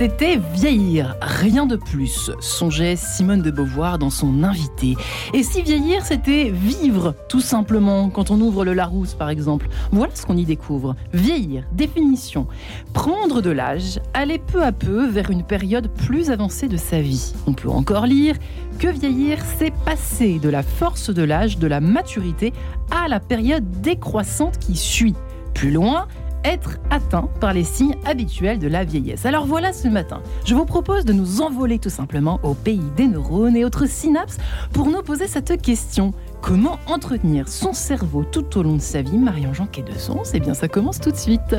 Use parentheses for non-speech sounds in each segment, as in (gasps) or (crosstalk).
c'était vieillir, rien de plus, songeait Simone de Beauvoir dans son invité. Et si vieillir, c'était vivre, tout simplement, quand on ouvre le Larousse par exemple. Voilà ce qu'on y découvre. Vieillir, définition. Prendre de l'âge, aller peu à peu vers une période plus avancée de sa vie. On peut encore lire que vieillir, c'est passer de la force de l'âge, de la maturité, à la période décroissante qui suit. Plus loin, être atteint par les signes habituels de la vieillesse. Alors voilà ce matin, je vous propose de nous envoler tout simplement au pays des neurones et autres synapses pour nous poser cette question. Comment entretenir son cerveau tout au long de sa vie Marion-Jean de Sens Eh bien, ça commence tout de suite.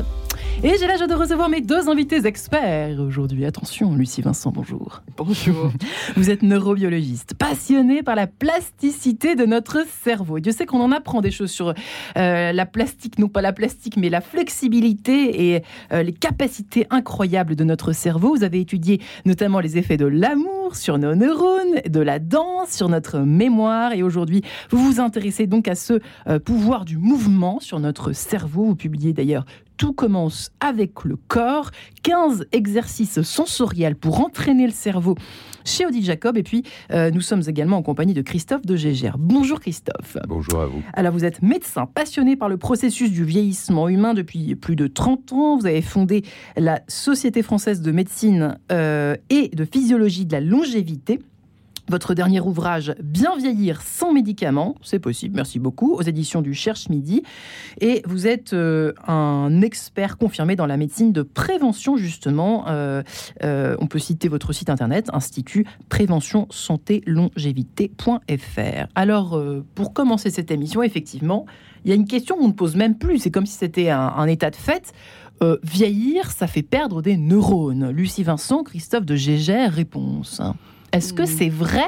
Et j'ai l'âge de recevoir mes deux invités experts aujourd'hui. Attention, Lucie Vincent, bonjour. Bonjour. (laughs) Vous êtes neurobiologiste, passionné par la plasticité de notre cerveau. Et Dieu sait qu'on en apprend des choses sur euh, la plastique, non pas la plastique, mais la flexibilité et euh, les capacités incroyables de notre cerveau. Vous avez étudié notamment les effets de l'amour sur nos neurones, de la danse, sur notre mémoire. Et aujourd'hui, vous vous intéressez donc à ce euh, pouvoir du mouvement sur notre cerveau. Vous publiez d'ailleurs tout commence avec le corps. 15 exercices sensoriels pour entraîner le cerveau chez Odile Jacob. Et puis, euh, nous sommes également en compagnie de Christophe de Gégère. Bonjour Christophe. Bonjour à vous. Alors, vous êtes médecin passionné par le processus du vieillissement humain depuis plus de 30 ans. Vous avez fondé la Société française de médecine euh, et de physiologie de la longévité. Votre dernier ouvrage, Bien vieillir sans médicaments, c'est possible, merci beaucoup, aux éditions du Cherche Midi. Et vous êtes euh, un expert confirmé dans la médecine de prévention, justement. Euh, euh, on peut citer votre site internet, Institut Prévention Santé Longévité.fr. Alors, pour commencer cette émission, effectivement, il y a une question qu'on ne pose même plus. C'est comme si c'était un, état de fait. vieillir, ça fait perdre des neurones. Lucie Vincent, Christophe de Gégère, réponse. Est-ce que hmm. c'est vrai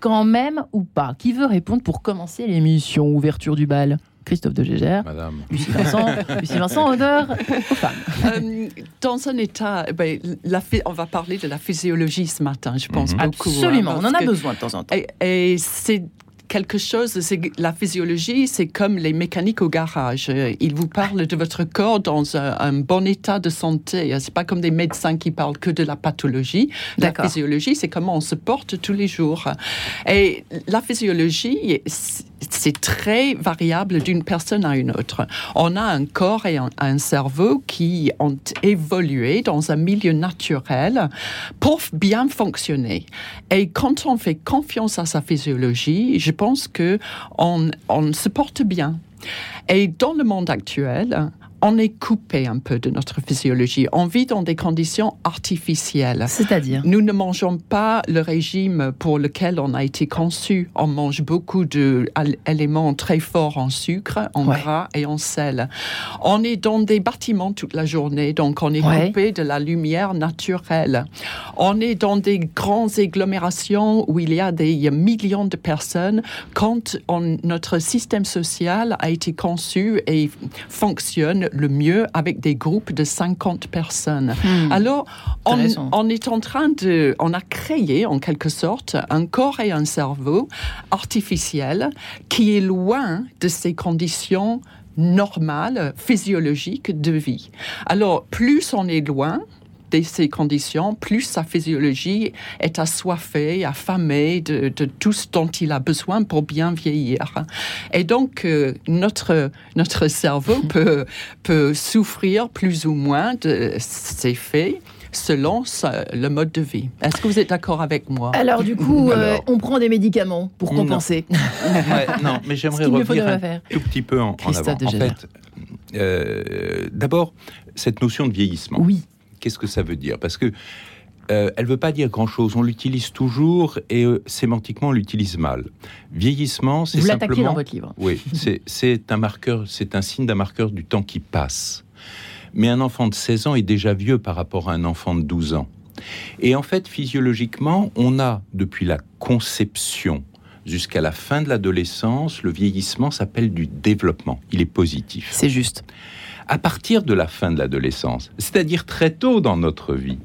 quand même ou pas? Qui veut répondre pour commencer l'émission Ouverture du bal? Christophe de Gégère. Madame. Lucie Vincent, Lucie Vincent honneur aux femmes. Euh, dans un état, eh ben, la, on va parler de la physiologie ce matin, je pense mhm. beaucoup. Hein, Absolument, on en a besoin de temps en temps. et c'est quelque chose, c'est la physiologie, c'est comme les mécaniques au garage. Ils vous parlent de votre corps dans un, bon état de santé. C'est pas comme des médecins qui parlent que de la pathologie. La physiologie, c'est comment on se porte tous les jours. Et la physiologie, c'est très variable d'une personne à une autre. On a un corps et un, cerveau qui ont évolué dans un milieu naturel pour bien fonctionner. Et quand on fait confiance à sa physiologie, je pense que on, se porte bien. Et dans le monde actuel, on est coupé un peu de notre physiologie. On vit dans des conditions artificielles. C'est-à-dire? Nous ne mangeons pas le régime pour lequel on a été conçu. On mange beaucoup d'éléments très forts en sucre, en gras et en sel. On est dans des bâtiments toute la journée, donc on est coupé de la lumière naturelle. On est dans des grandes agglomérations où il y a des millions de personnes. Quand notre système social a été conçu et fonctionne le mieux avec des groupes de 50 personnes. Hmm. Alors, on, on, est en train de, on a créé en quelque sorte un corps et un cerveau artificiel qui est loin de ces conditions normales, physiologiques de vie. Alors, plus on est loin, de ces conditions, plus sa physiologie est assoiffée, affamée de, tout ce dont il a besoin pour bien vieillir. Et donc, euh, notre, notre cerveau (laughs) peut, peut souffrir plus ou moins de ces faits selon le mode de vie. Est-ce que vous êtes d'accord avec moi? Alors du coup, euh, on prend des médicaments pour compenser. (laughs) Non, mais j'aimerais revenir un tout petit peu en, en avant. En fait, euh, d'abord, cette notion de vieillissement. Oui. Qu'est-ce que ça veut dire? Parce que euh, elle veut pas dire grand-chose. On l'utilise toujours et euh, sémantiquement on l'utilise mal. Vieillissement, c'est simplement. Vous l'attaquez dans votre livre. Oui, (laughs) c'est un marqueur, c'est un signe d'un marqueur du temps qui passe. Mais un enfant de 16 ans est déjà vieux par rapport à un enfant de 12 ans. Et en fait, physiologiquement, on a depuis la conception jusqu'à la fin de l'adolescence, le vieillissement s'appelle du développement. Il est positif. C'est juste à partir de la fin de l'adolescence, c'est-à-dire très tôt dans notre vie,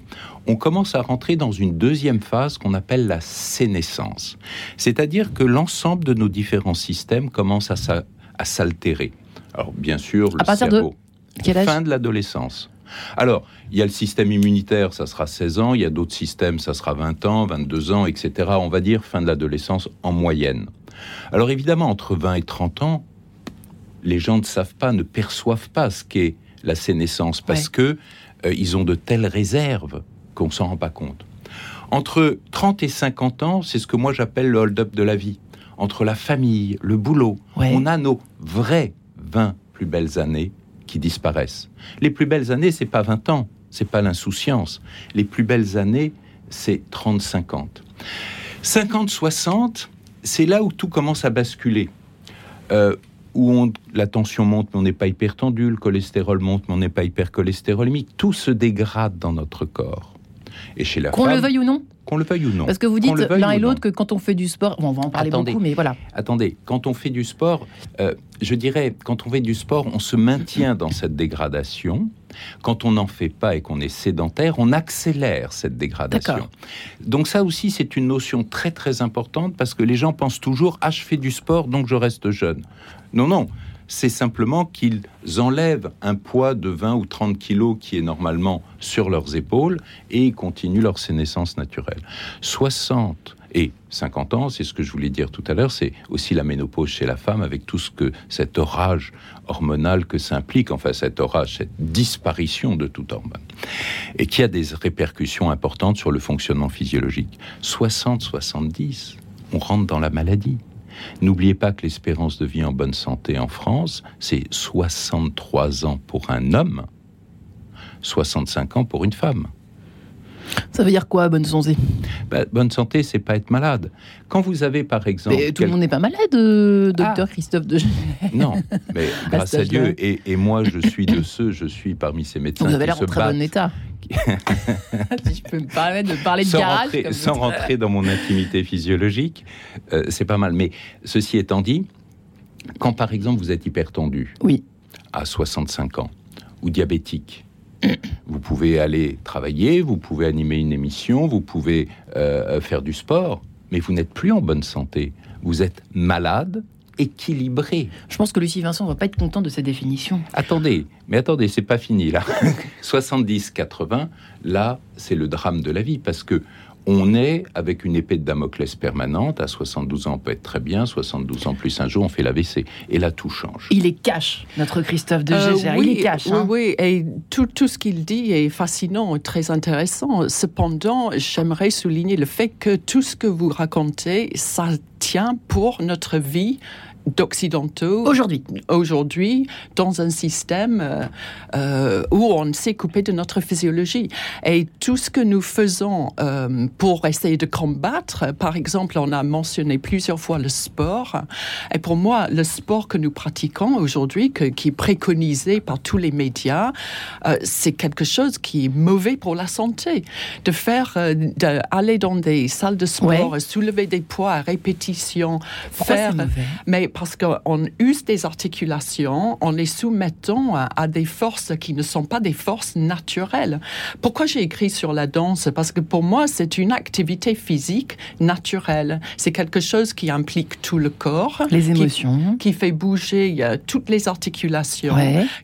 on commence à rentrer dans une deuxième phase qu'on appelle la sénescence. C'est-à-dire que l'ensemble de nos différents systèmes commence à s'altérer. Alors bien sûr, le à partir cerveau, de fin de l'adolescence. Alors, il y a le système immunitaire, ça sera 16 ans, il y a d'autres systèmes, ça sera 20 ans, 22 ans, etc. On va dire fin de l'adolescence en moyenne. Alors évidemment, entre 20 et 30 ans, les gens ne savent pas, ne perçoivent pas ce qu'est la sénescence parce que euh, ils ont de telles réserves qu'on s'en rend pas compte. Entre 30 et 50 ans, c'est ce que moi j'appelle le hold-up de la vie. Entre la famille, le boulot, on a nos vraies 20 plus belles années qui disparaissent. Les plus belles années, c'est pas 20 ans, c'est pas l'insouciance. Les plus belles années, c'est 30-50. 50-60, c'est là où tout commence à basculer. Euh, où la tension monte, mais on n'est pas hyper tendu, le cholestérol monte, mais on n'est pas hyper cholestérolémique. Tout se dégrade dans notre corps. Et chez la Qu'on le veuille ou non Qu'on le veuille ou non. Parce que vous dites l'un et l'autre que quand on fait du sport, on va en parler beaucoup, mais voilà. Attendez, quand on fait du sport, euh, je dirais, quand on fait du sport, on se maintient dans cette dégradation. Quand on n'en fait pas et qu'on est sédentaire, on accélère cette dégradation. Donc ça aussi, c'est une notion très très importante parce que les gens pensent toujours, ah, je fais du sport, donc je reste jeune. Non, non, c'est simplement qu'ils enlèvent un poids de 20 ou 30 kilos qui est normalement sur leurs épaules et ils continuent leur sénescence naturelle. 60 et 50 ans, c'est ce que je voulais dire tout à l'heure, c'est aussi la ménopause chez la femme avec tout ce que cet orage hormonal que ça implique, enfin cet orage, cette disparition de tout hormone, et qui a des répercussions importantes sur le fonctionnement physiologique. 60-70, on rentre dans la maladie. N'oubliez pas que l'espérance de vie en bonne santé en France, c'est 63 ans pour un homme, 65 ans pour une femme. Ça veut dire quoi, bonne santé? Bah, Bonne santé, c'est pas être malade. Quand vous avez, par exemple... Mais tout le monde n'est pas malade, euh, docteur ah. Christophe de Non, mais (laughs) grâce à, Dieu, et, moi, je suis de ceux, je suis parmi ces médecins Vous avez l'air en très bon état. (laughs) (laughs) si je peux me permettre de parler de sans garage. Rentrer, sans rentrer dans mon intimité physiologique, euh, c'est pas mal. Mais ceci étant dit, quand par exemple vous êtes hypertendu, oui. à 65 ans, ou diabétique, vous pouvez aller travailler, vous pouvez animer une émission, vous pouvez euh, faire du sport, mais vous n'êtes plus en bonne santé. Vous êtes malade, équilibré. Je pense que Lucie Vincent ne va pas être content de cette définition. Attendez, mais attendez, c'est pas fini là. (laughs) 70-80, là, c'est le drame de la vie parce que on est avec une épée de Damoclès permanente. À 72 ans, on peut être très bien. 72 ans plus un jour, on fait l'AVC. Et là, tout change. Il est cash, notre Christophe de euh, oui, il est cash. Hein. Oui, et tout, tout ce qu'il dit est fascinant et très intéressant. Cependant, j'aimerais souligner le fait que tout ce que vous racontez, ça tient pour notre vie d'occidentaux aujourd'hui. aujourd'hui dans un système euh, euh, où on s'est coupé de notre physiologie. Et tout ce que nous faisons euh, pour essayer de combattre par exemple on a mentionné plusieurs fois le sport. Et pour moi le sport que nous pratiquons aujourd'hui qui est préconisé par tous les médias c'est quelque chose qui est mauvais pour la santé. De faire d'aller dans des salles de sport soulever des poids à répétition faire mais parce qu'on use des articulations en les soumettant à, des forces qui ne sont pas des forces naturelles. Pourquoi j'ai écrit sur la danse? Parce que pour moi, c'est une activité physique naturelle. C'est quelque chose qui implique tout le corps. Les émotions. Qui, fait bouger euh, toutes les articulations.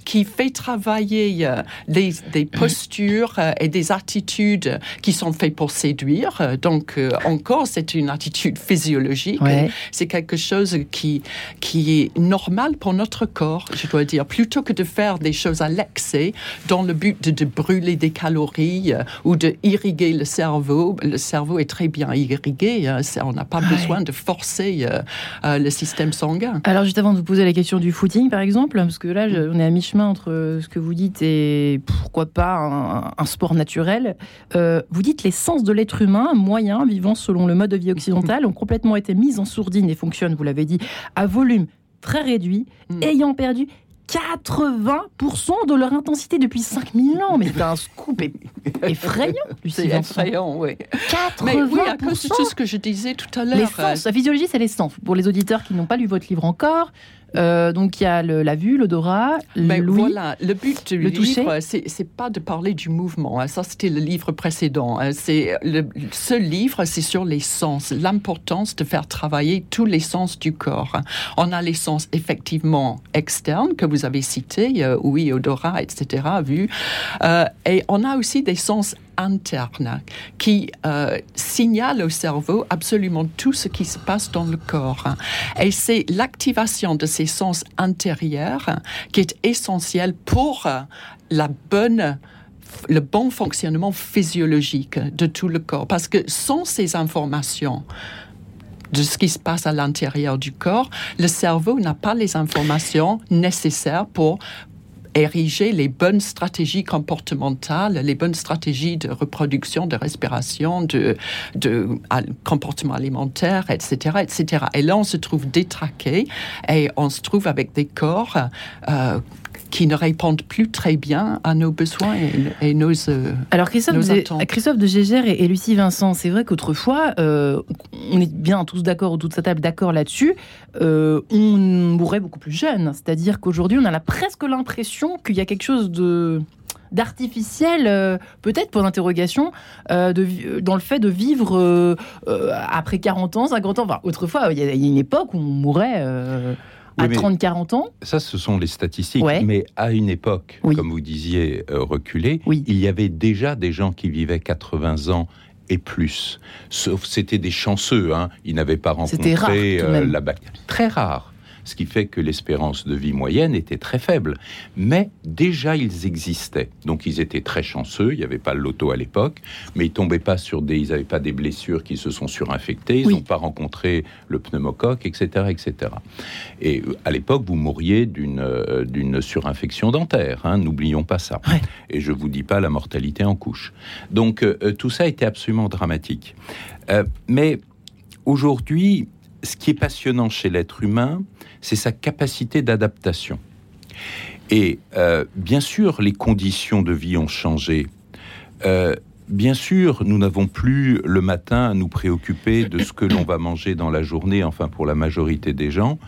Qui fait travailler euh, des (clears throat) postures euh, et des attitudes qui sont faites pour séduire. Donc, encore, c'est une attitude physiologique. C'est quelque chose qui, qui est normal pour notre corps, je dois dire, plutôt que de faire des choses à l'excès dans le but de, brûler des calories euh, ou de irriguer le cerveau. Le cerveau est très bien irrigué, hein, on n'a pas besoin de forcer euh, euh, le système sanguin. Alors juste avant de vous poser la question du footing, par exemple, parce que là, on est à mi-chemin entre ce que vous dites et pourquoi pas un, sport naturel. vous dites les sens de l'être humain, moyen, vivant selon le mode de vie occidental, (laughs) ont complètement été mis en sourdine et fonctionnent, vous l'avez dit, à volume très réduit, hmm. ayant perdu 80% de leur intensité depuis 5000 ans. Mais c'est un scoop effrayant, (laughs) C'est effrayant, oui. 80% Mais oui, à cause de tout ce que je disais tout à l'heure. La physiologie, c'est les sens. Pour les auditeurs qui n'ont pas lu votre livre encore, euh, donc il y a la vue, l'odorat, l'ouïe. Voilà, le but du le livre, c'est pas de parler du mouvement. Hein. Ça, c'était le livre précédent. Hein. C'est ce livre, c'est sur les sens, l'importance de faire travailler tous les sens du corps. On a les sens effectivement externes que vous avez cités, euh, oui, odorat, etc., vu. Euh, et on a aussi des sens internes qui euh, signalent au cerveau absolument tout ce qui se passe dans le corps. Et c'est l'activation de ces sens intérieurs qui est essentielle pour la bonne le bon fonctionnement physiologique de tout le corps. Parce que sans ces informations, de ce qui se passe à l'intérieur du corps, le cerveau n'a pas les informations nécessaires pour ériger les bonnes stratégies comportementales, les bonnes stratégies de reproduction, de respiration, de, comportement alimentaire, etc., etc. Et là, on se trouve détraqué et on se trouve avec des corps euh, qui ne répondent plus très bien à nos besoins et, nos euh, Alors Christophe, de, Christophe de Gégère et, Lucie Vincent, c'est vrai qu'autrefois, euh, on est bien tous d'accord, toute sa table d'accord là-dessus, euh, on mourrait beaucoup plus jeune. C'est-à-dire qu'aujourd'hui, on a presque l'impression qu'il y a quelque chose de d'artificiel, peut-être pour l'interrogation, dans le fait de vivre après 40 ans, 50 ans. Enfin, autrefois, il y, a une époque où on mourait à 30-40 ans Ça, ce sont les statistiques. Mais à une époque, comme vous disiez, euh, reculée, il y avait déjà des gens qui vivaient 80 ans et plus. Sauf c'était des chanceux, hein. ils n'avaient pas rencontré euh, la bactérie. Très rare ce qui fait que l'espérance de vie moyenne était très faible. Mais déjà, ils existaient. Donc, ils étaient très chanceux. Il n'y avait pas le loto à l'époque, mais ils tombaient pas sur des, ils n'avaient pas des blessures qui se sont surinfectées. Ils n'ont pas rencontré le pneumocoque, etc., etc. Et euh, à l'époque, vous mourriez d'une euh, d'une surinfection dentaire. Hein, N'oublions pas ça. Et je vous dis pas la mortalité en couche. Donc, euh, tout ça était absolument dramatique. mais aujourd'hui, ce qui est passionnant chez l'être humain, c'est sa capacité d'adaptation. Et euh, bien sûr, les conditions de vie ont changé. Euh, bien sûr, nous n'avons plus le matin à nous préoccuper de ce que l'on va manger dans la journée, enfin pour la majorité des gens.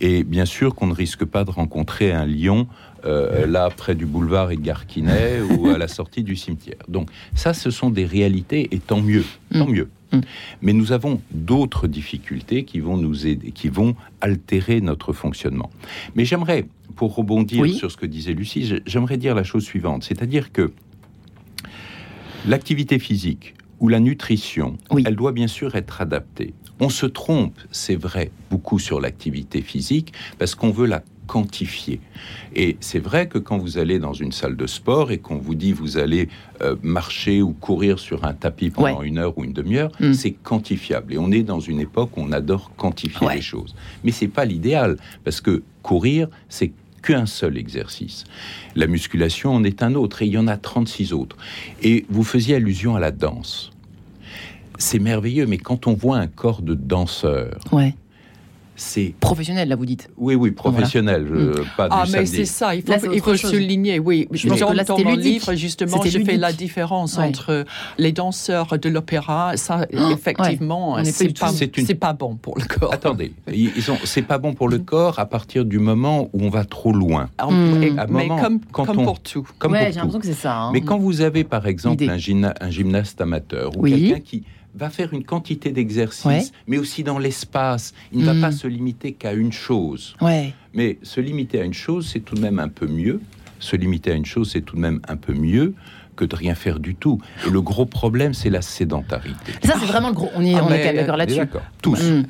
Et bien sûr qu'on ne risque pas de rencontrer un lion euh, là près du boulevard Edgar Quinet ou à la sortie du cimetière. Donc ça, ce sont des réalités et tant mieux, tant mm. mieux. Mm. Mais nous avons d'autres difficultés qui vont nous aider, qui vont altérer notre fonctionnement. Mais j'aimerais, pour rebondir sur ce que disait Lucie, j'aimerais dire la chose suivante, c'est-à-dire que l'activité physique ou la nutrition, elle doit bien sûr être adaptée. On se trompe, c'est vrai, beaucoup sur l'activité physique parce qu'on veut la quantifier. Et c'est vrai que quand vous allez dans une salle de sport et qu'on vous dit vous allez euh, marcher ou courir sur un tapis pendant une heure ou une demi-heure, mm. c'est quantifiable. Et on est dans une époque où on adore quantifier les choses. Mais c'est pas l'idéal parce que courir, c'est qu'un seul exercice. La musculation en est un autre et il y en a 36 autres. Et vous faisiez allusion à la danse. C'est merveilleux, mais quand on voit un corps de danseur, ouais c'est professionnel là vous dites. Oui oui professionnel, mm. pas ah mais c'est ça, il faut, souligner. Oui, je dans, dans mon livre justement, j'ai fait la différence entre les danseurs de l'opéra. Ça (gasps) oh, effectivement, c'est pas, pas bon pour le corps. Attendez, (laughs) ils c'est pas bon pour le corps à partir du moment où on va trop loin. Ah, mm. mais comme, comme pour tout. Comme ouais, j'ai l'impression que c'est ça. Hein. Mais quand vous avez par exemple un, un, gymnaste amateur ou quelqu'un qui va faire une quantité d'exercices, mais aussi dans l'espace. Il ne va pas mm. se limiter qu'à une chose. Mais se limiter à une chose, c'est tout de même un peu mieux. Se limiter à une chose, c'est tout de même un peu mieux que de rien faire du tout. Et le gros problème, c'est la sédentarité. Ça, c'est vraiment le gros. On est, ah, on est d'accord là-dessus. tous. Mm.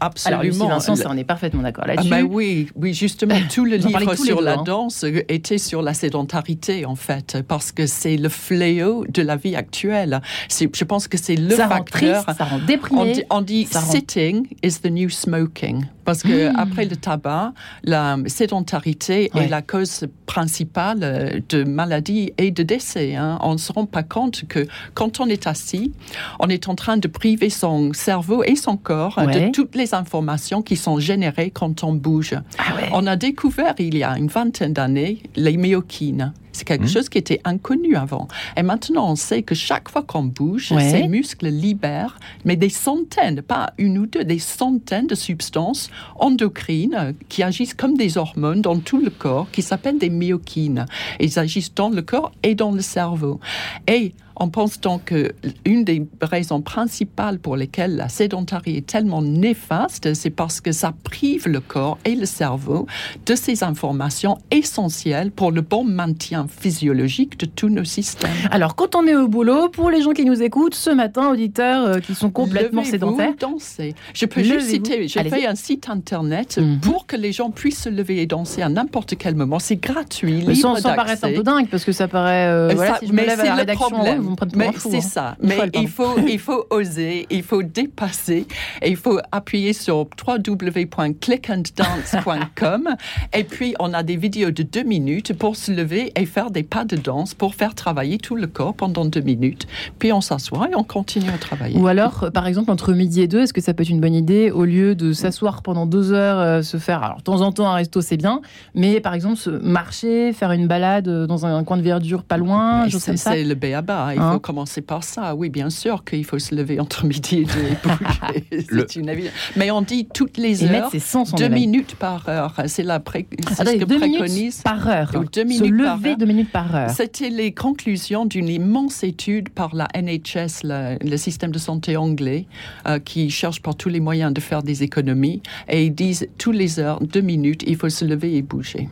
Absolument. Alors, Vincent, ça, on est parfaitement d'accord ah, là-dessus. Ah, oui, oui, justement, (laughs) tout le livre sur la hein. danse était sur la sédentarité, en fait, parce que c'est le fléau de la vie actuelle. Je pense que c'est le ça facteur. Rend triste, ça rend déprimé. On dit, sitting is the new smoking. Parce que hmm. après le tabac, la sédentarité est la cause principale de maladies et de décès. Hein. On ne se rend pas compte que quand on est assis, on est en train de priver son cerveau et son corps de toutes les informations qui sont générées quand on bouge. Ah on a découvert il y a une vingtaine d'années les myokines. C'est quelque hmm? chose qui était inconnu avant. Et maintenant, on sait que chaque fois qu'on bouge, ces muscles libèrent, mais des centaines, pas une ou deux, des centaines de substances endocrines qui agissent comme des hormones dans tout le corps, qui s'appellent des myokines. Ils agissent dans le corps et dans le cerveau. Et on pense donc que une des raisons principales pour lesquelles la sédentarité est tellement néfaste, c'est parce que ça prive le corps et le cerveau de ces informations essentielles pour le bon maintien physiologique de tous nos systèmes. Alors, quand on est au boulot, pour les gens qui nous écoutent ce matin, auditeurs euh, qui sont complètement sédentaires, danser. Je peux juste citer, j'ai fait un site internet mhm. pour que les gens puissent se lever et danser à n'importe quel moment. C'est gratuit, libre sans, sans paraître un peu dingue, parce que ça paraît. Euh, voilà, si je me lève à la rédaction, problème. Vous me c'est hein. ça. Mais il faut, il (laughs) faut oser, il faut dépasser, et il faut appuyer sur www.clickanddance.com. (laughs) et puis, on a des vidéos de deux minutes pour se lever et faire des pas de danse pour faire travailler tout le corps pendant deux minutes. Puis, on s'assoit et on continue à travailler. Ou alors, euh, par exemple, entre midi et deux, est-ce que ça peut être une bonne idée, au lieu de s'asseoir pendant deux heures, euh, se faire, alors de temps en temps un resto c'est bien, mais par exemple se marcher, faire une balade euh, dans un coin de verdure pas loin, C'est le béaba, il hein faut commencer par ça. Oui, bien sûr qu'il faut se lever entre midi et deux et (laughs) c'est une évidence. Mais on dit toutes les heures, deux minutes par heure. C'est la pré... ce que deux minutes par heure. deux minutes se lever deux minutes par heure. C'était les conclusions d'une immense étude par la NHS, le, système de santé anglais, euh, qui cherche par tous les moyens de faire des économies. Et ils disent tous les heures, deux minutes, il faut se lever et bouger.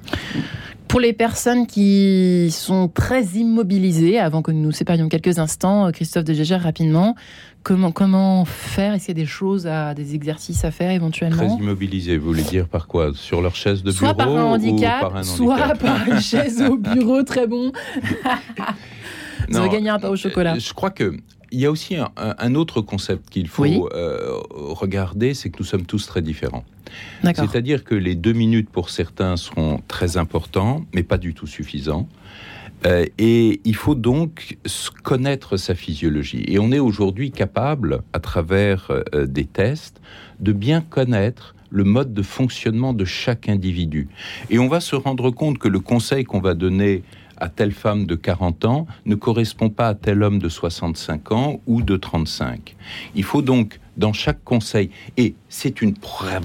Pour les personnes qui sont très immobilisées, avant que nous nous séparions quelques instants, Christophe de Gégère, rapidement, comment, comment faire? Est-ce qu'il y a des choses, à, des exercices à faire éventuellement? Très immobilisées, vous voulez dire par quoi? Sur leur chaise de bureau Soit par un handicap, par un soit par une (laughs) chaise au bureau, très bon. Vous va gagner un pain au chocolat. Je crois que il y a aussi un, autre concept qu'il faut euh, regarder, c'est que nous sommes tous très différents. C'est-à-dire que les deux minutes pour certains seront très importants, mais pas du tout suffisants. Euh, et il faut donc connaître sa physiologie. Et on est aujourd'hui capable, à travers euh, des tests, de bien connaître le mode de fonctionnement de chaque individu. Et on va se rendre compte que le conseil qu'on va donner à telle femme de 40 ans ne correspond pas à tel homme de 65 ans ou de 35. Il faut donc, dans chaque conseil, et c'est une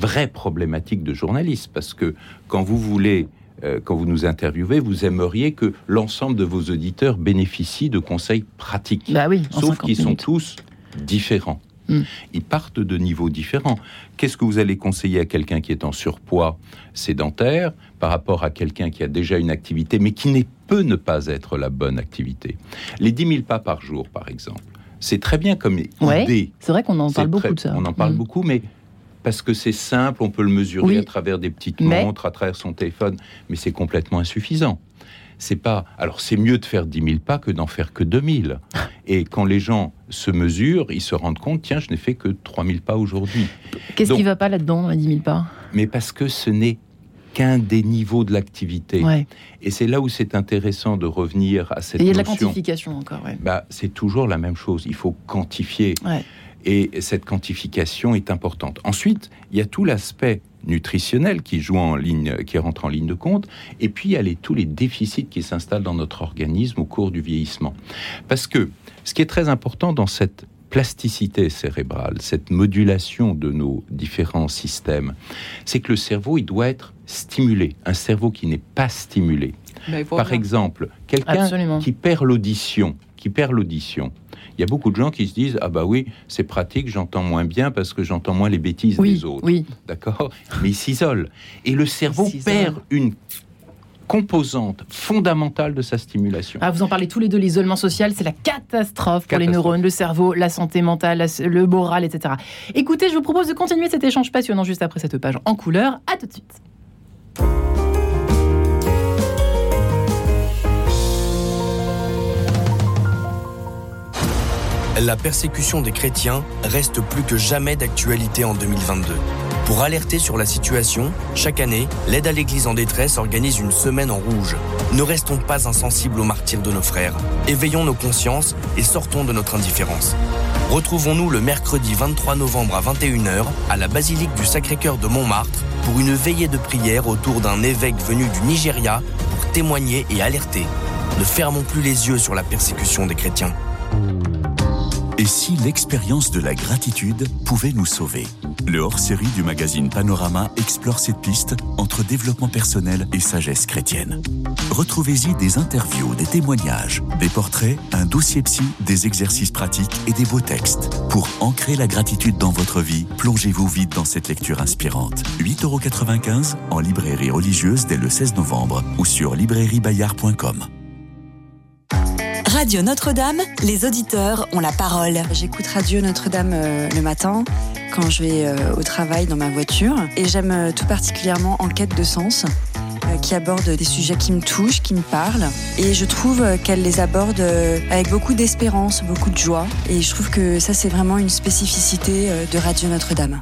vraie problématique de journaliste, parce que quand vous voulez euh, quand vous nous interviewez, vous aimeriez que l'ensemble de vos auditeurs bénéficient de conseils pratiques. Bah oui, sauf qu'ils sont tous différents. Hmm. Ils partent de niveaux différents. Qu'est-ce que vous allez conseiller à quelqu'un qui est en surpoids sédentaire par rapport à quelqu'un qui a déjà une activité mais qui ne peut ne pas être la bonne activité? Les 10 000 pas par jour, par exemple, c'est très bien comme idée. C'est vrai qu'on en parle beaucoup de ça. On en parle hmm. beaucoup, mais parce que c'est simple, on peut le mesurer à travers des petites montres, à travers son téléphone, mais c'est complètement insuffisant c'est pas. Alors, c'est mieux de faire 10 000 pas que d'en faire que 2 000. Et quand les gens se mesurent, ils se rendent compte tiens, je n'ai fait que 3 000 pas aujourd'hui. Qu'est-ce qui ne va pas là-dedans, 10 000 pas? Mais parce que ce n'est qu'un des niveaux de l'activité. Et c'est là où c'est intéressant de revenir à cette Et il y a de la quantification encore. Bah, c'est toujours la même chose. Il faut quantifier. Et cette quantification est importante. Ensuite, il y a tout l'aspect nutritionnel qui joue en ligne, qui rentre en ligne de compte, et puis il y a les, tous les déficits qui s'installent dans notre organisme au cours du vieillissement. Parce que ce qui est très important dans cette plasticité cérébrale, cette modulation de nos différents systèmes, c'est que le cerveau, il doit être stimulé. Un cerveau qui n'est pas stimulé. Par exemple, quelqu'un qui perd l'audition, qui perd l'audition, il y a beaucoup de gens qui se disent ah bah oui c'est pratique j'entends moins bien parce que j'entends moins les bêtises des autres oui. d'accord? Mais ils s'isolent et le cerveau perd une composante fondamentale de sa stimulation. Ah, vous en parlez tous les deux, l'isolement social, c'est la catastrophe pour les neurones, le cerveau, la santé mentale, le moral, etc. Écoutez, je vous propose de continuer cet échange passionnant juste après cette page en couleur. À tout de suite. La persécution des chrétiens reste plus que jamais d'actualité en 2022. Pour alerter sur la situation, chaque année, l'aide à l'Église en détresse organise une semaine en rouge. Ne restons pas insensibles aux martyrs de nos frères. Éveillons nos consciences et sortons de notre indifférence. Retrouvons-nous le mercredi 23 novembre à 21h à la basilique du Sacré-Cœur de Montmartre pour une veillée de prière autour d'un évêque venu du Nigeria pour témoigner et alerter. Ne fermons plus les yeux sur la persécution des chrétiens. Et si l'expérience de la gratitude pouvait nous sauver Le hors-série du magazine Panorama explore cette piste entre développement personnel et sagesse chrétienne. Retrouvez-y des interviews, des témoignages, des portraits, un dossier psy, des exercices pratiques et des beaux textes. Pour ancrer la gratitude dans votre vie, plongez-vous vite dans cette lecture inspirante. 8,95€ en librairie religieuse dès le 16 novembre ou sur librairiebayard.com. Radio Notre-Dame, les auditeurs ont la parole. J'écoute Radio Notre-Dame euh, le matin quand je vais euh, au travail dans ma voiture et j'aime euh, tout particulièrement En quête de sens qui aborde des sujets qui me touchent, qui me parlent. Et je trouve qu'elle les aborde avec beaucoup d'espérance, beaucoup de joie. Et je trouve que ça, c'est vraiment une spécificité de Radio Notre-Dame.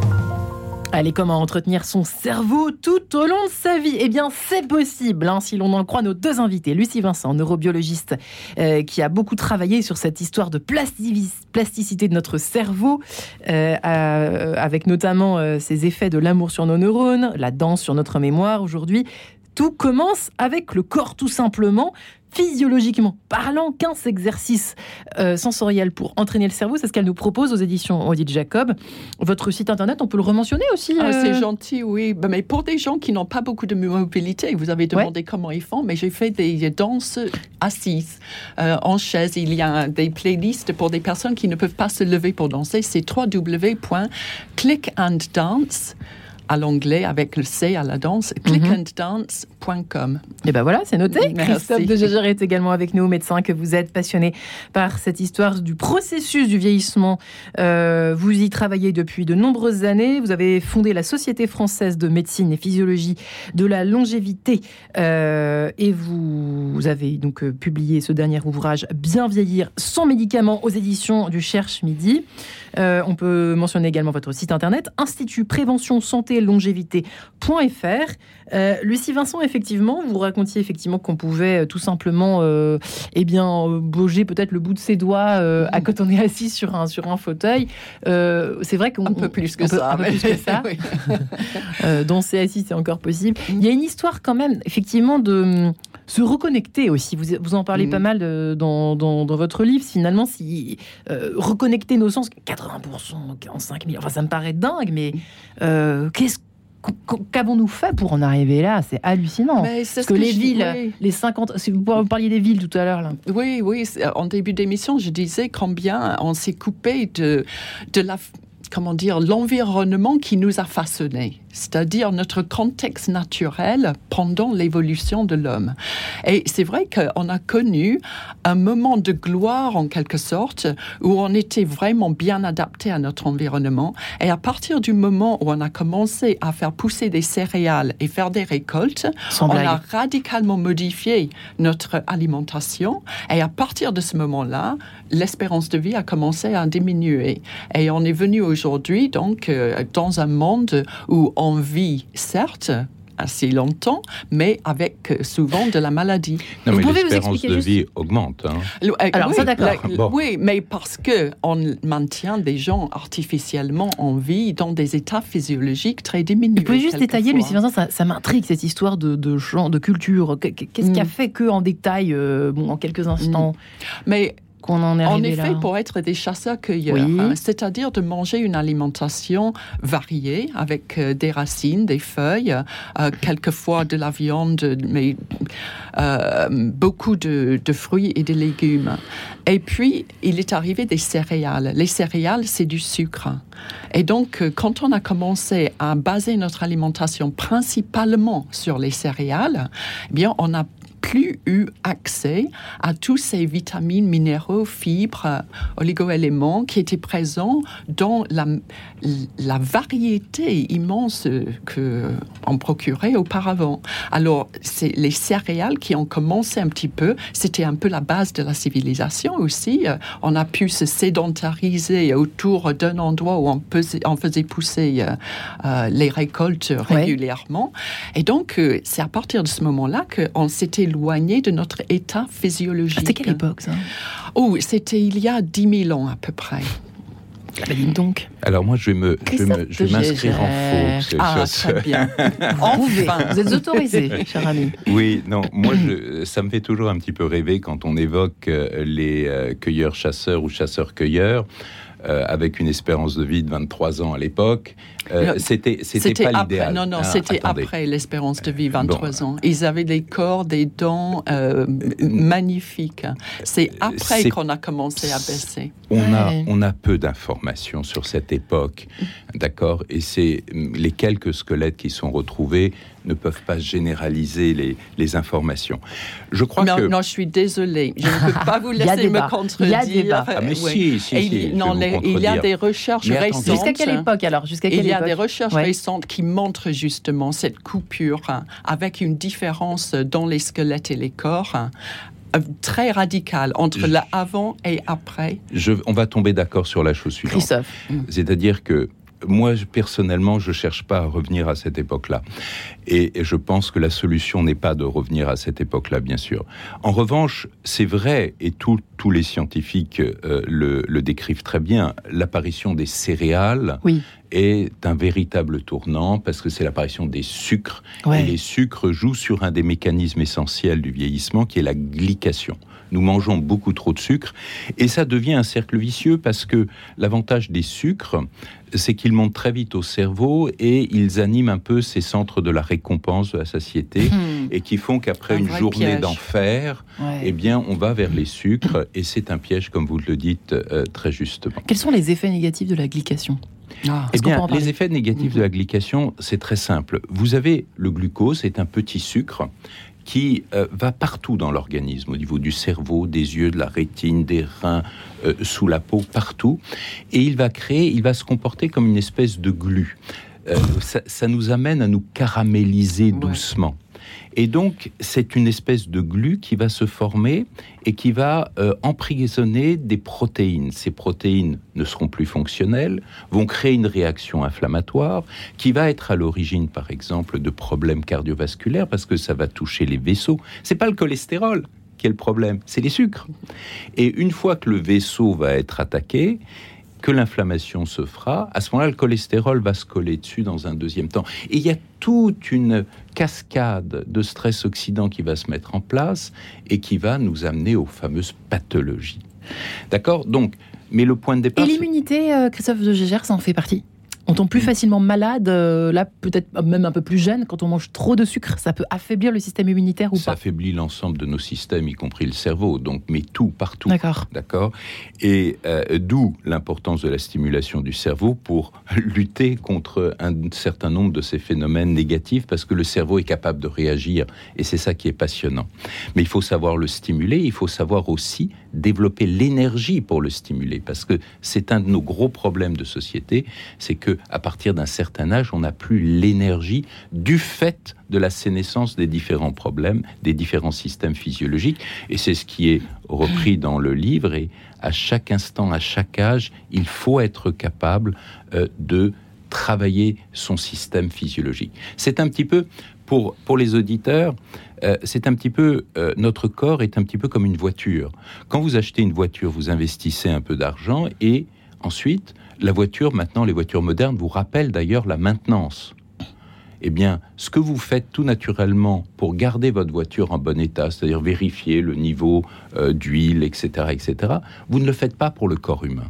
Allez, comment entretenir son cerveau tout au long de sa vie? Eh bien, c'est possible, hein, si l'on en croit nos deux invités. Lucie Vincent, neurobiologiste, euh, qui a beaucoup travaillé sur cette histoire de plasticité de notre cerveau, euh, avec notamment euh, ces effets de l'amour sur nos neurones, la danse sur notre mémoire aujourd'hui. Tout commence avec le corps, tout simplement physiologiquement parlant, 15 exercices euh, sensoriels pour entraîner le cerveau. C'est ce qu'elle nous propose aux éditions Odile Jacob. Votre site internet, on peut le rementionner aussi ah, C'est euh gentil, oui. Ben, mais pour des gens qui n'ont pas beaucoup de mobilité, vous avez demandé comment ils font, mais j'ai fait des danses assises euh, en chaise. Il y a des playlists pour des personnes qui ne peuvent pas se lever pour danser. C'est www.clickanddance.com à l'anglais avec le C à la danse, mhm. clickanddance.com. Et ben voilà, c'est noté. Christophe de Jager est également avec nous, médecin que vous êtes passionné par cette histoire du processus du vieillissement. Euh, vous y travaillez depuis de nombreuses années. Vous avez fondé la Société française de médecine et physiologie de la longévité euh, et vous, vous, avez donc euh, publié ce dernier ouvrage Bien vieillir sans médicaments aux éditions du Cherche Midi. on peut mentionner également votre site internet Institut Prévention Santé longévité.fr. Euh, Lucie Vincent, effectivement, vous racontiez effectivement qu'on pouvait euh, tout simplement, euh, eh bien, bouger peut-être le bout de ses doigts à mm. quand on est assis sur un sur un fauteuil. c'est vrai qu'on peut plus que ça, un peu plus que ça. danser assis, c'est encore possible. Mm. Il y a une histoire quand même, effectivement, de se reconnecter aussi. Vous, vous en parlez mm. pas mal dans, dans, votre livre. Finalement, si reconnecter nos sens, 80% en 5000, enfin ça me paraît dingue, mais qu'est-ce Qu'avons-nous fait pour en arriver là? C'est hallucinant. Parce que, les villes, les 50. Si vous parliez des villes tout à l'heure. Oui, oui. En début d'émission, je disais combien on s'est coupé de, de la comment dire, l'environnement qui nous a façonnés c'est-à-dire notre contexte naturel pendant l'évolution de l'homme. Et c'est vrai qu'on a connu un moment de gloire en quelque sorte où on était vraiment bien adapté à notre environnement. Et à partir du moment où on a commencé à faire pousser des céréales et faire des récoltes, on a radicalement modifié notre alimentation. Et à partir de ce moment-là, l'espérance de vie a commencé à diminuer. Et on est venu aujourd'hui donc euh, dans un monde où on vit, certes, assez longtemps, mais avec souvent de la maladie. Non, mais l'espérance de vie augmente. Hein. Alors, oui, ça, d'accord. Oui, mais parce que on maintient des gens artificiellement en vie dans des états physiologiques très diminués. Vous pouvez juste détailler, Lucie Vincent, ça, ça m'intrigue cette histoire de, de genre, de culture. Qu'est-ce qui a mm. fait que, en détail, euh, bon, en quelques instants? Mm. Mais en, effet, pour être des chasseurs-cueilleurs, hein, c'est-à-dire de manger une alimentation variée avec euh, des racines, des feuilles, euh, quelquefois de la viande, mais euh, beaucoup de, fruits et de légumes. Et puis, il est arrivé des céréales. Les céréales, c'est du sucre. Et donc, quand on a commencé à baser notre alimentation principalement sur les céréales, eh bien, on a plus eu accès à tous ces vitamines, minéraux, fibres, oligoéléments qui étaient présents dans la, la variété immense que on procurait auparavant. Alors, c'est les céréales qui ont commencé un petit peu, c'était un peu la base de la civilisation aussi. On a pu se sédentariser autour d'un endroit où on, on faisait pousser euh, euh, les récoltes régulièrement. Et donc, euh, c'est à partir de ce moment-là qu'on s'était éloigné de notre état physiologique. C'était quelle époque ça? Oh, c'était il y a 10 000 ans à peu près. Ah bah, donc. Alors moi, je vais me, je m'inscrire en faux. Ah, ce- très bien. (laughs) Enfin. vous êtes autorisé, cher ami. Oui, non, moi, je, ça me fait toujours un petit peu rêver quand on évoque euh, les euh, cueilleurs-chasseurs ou chasseurs-cueilleurs. Euh, avec une espérance de vie de 23 ans à l'époque, Euh, c'était pas après. l'idéal. Non, non, Ah, c'était après l'espérance de vie, Bon. 23 ans. Ils avaient des corps, des dents euh, magnifiques. C'est après qu'on a commencé à baisser. On a, on a peu d'informations sur cette époque, d'accord Et c'est les quelques squelettes qui sont retrouvés ne peuvent pas généraliser les, les informations. Je crois Non, que non, je suis désolée. Je ne peux pas vous laisser (laughs) me contredire. Il y a ah mais Ouais. si, si, si, il, non, les- il y a des recherches récentes. Jusqu'à quelle époque alors? Jusqu'à quelle Il y a époque? des recherches Ouais. récentes qui montrent justement cette coupure hein, avec une différence dans les squelettes et les corps hein, très radicale entre l'avant et après. Je- on va tomber d'accord sur la chose suivante. Christophe. C'est-à-dire que moi, personnellement, je cherche pas à revenir à cette époque-là. Et, et je pense que la solution n'est pas de revenir à cette époque-là, bien sûr. En revanche, c'est vrai, et tous tous les scientifiques euh, le, le décrivent très bien, l'apparition des céréales Oui. est un véritable tournant parce que c'est l'apparition des sucres. Ouais. Et les sucres jouent sur un des mécanismes essentiels du vieillissement qui est la glycation. Nous mangeons beaucoup trop de sucre et ça devient un cercle vicieux parce que l'avantage des sucres, c'est qu'ils montent très vite au cerveau et ils animent un peu ces centres de la récompense, de la satiété Hmm. et qui font qu'après Un une journée d'enfer, Ouais. eh bien, on va vers les sucres et c'est un piège, comme vous le dites euh, très justement. Quels sont les effets négatifs de la glycation? Eh peut bien, les effets négatifs de la glycation, c'est très simple. Vous avez le glucose, c'est un petit sucre qui euh, va partout dans l'organisme, au niveau du cerveau, des yeux, de la rétine, des reins, euh, sous la peau, partout. Et il va créer, il va se comporter comme une espèce de glu. Euh, ça, ça nous amène à nous caraméliser Ouais. doucement. Et donc, c'est une espèce de glu qui va se former et qui va euh, emprisonner des protéines. Ces protéines ne seront plus fonctionnelles, vont créer une réaction inflammatoire qui va être à l'origine, par exemple, de problèmes cardiovasculaires parce que ça va toucher les vaisseaux. C'est pas le cholestérol qui est le problème, c'est les sucres. Et une fois que le vaisseau va être attaqué, que l'inflammation se fera, à ce moment-là, le cholestérol va se coller dessus dans un deuxième temps. Et il y a toute une cascade de stress oxydant qui va se mettre en place et qui va nous amener aux fameuses pathologies. D'accord? Donc, mais le point de Et départ... c'est- l'immunité, euh, Christophe de Gégère, en fait partie? On tombe plus facilement malade, euh, là peut-être même un peu plus jeune, quand on mange trop de sucre, ça peut affaiblir le système immunitaire ou ça pas affaiblit l'ensemble de nos systèmes, y compris le cerveau, donc mais tout, partout. D'accord. D'accord Et euh, d'où l'importance de la stimulation du cerveau pour (laughs) lutter contre un certain nombre de ces phénomènes négatifs, parce que le cerveau est capable de réagir, et c'est ça qui est passionnant. Mais il faut savoir le stimuler, il faut savoir aussi développer l'énergie pour le stimuler, parce que c'est un de nos gros problèmes de société, c'est que à partir d'un certain âge, on n'a plus l'énergie du fait de la sénescence des différents problèmes, des différents systèmes physiologiques, et c'est ce qui est repris dans le livre. Et à chaque instant, à chaque âge, il faut être capable euh, de travailler son système physiologique. C'est un petit peu pour les auditeurs. euh, c'est un petit peu euh, notre corps est un petit peu comme une voiture. Quand vous achetez une voiture, vous investissez un peu d'argent et ensuite la voiture, maintenant les voitures modernes vous rappellent d'ailleurs la maintenance. Eh bien, ce que vous faites tout naturellement pour garder votre voiture en bon état, c'est-à-dire vérifier le niveau euh, d'huile, etc., etc., vous ne le faites pas pour le corps humain.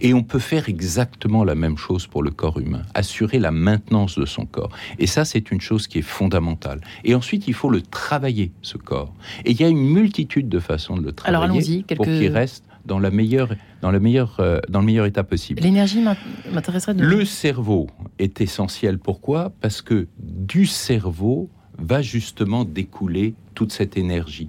Et on peut faire exactement la même chose pour le corps humain, assurer la maintenance de son corps. Et ça, c'est une chose qui est fondamentale. Et ensuite, il faut le travailler, ce corps. Et il y a une multitude de façons de le travailler Alors, pour qu'il reste dans, la meilleure, dans, la meilleure, euh, dans le meilleur état possible. L'énergie m'int- m'intéresserait de... Le cerveau est essentiel. Pourquoi? Parce que du cerveau va justement découler toute cette énergie.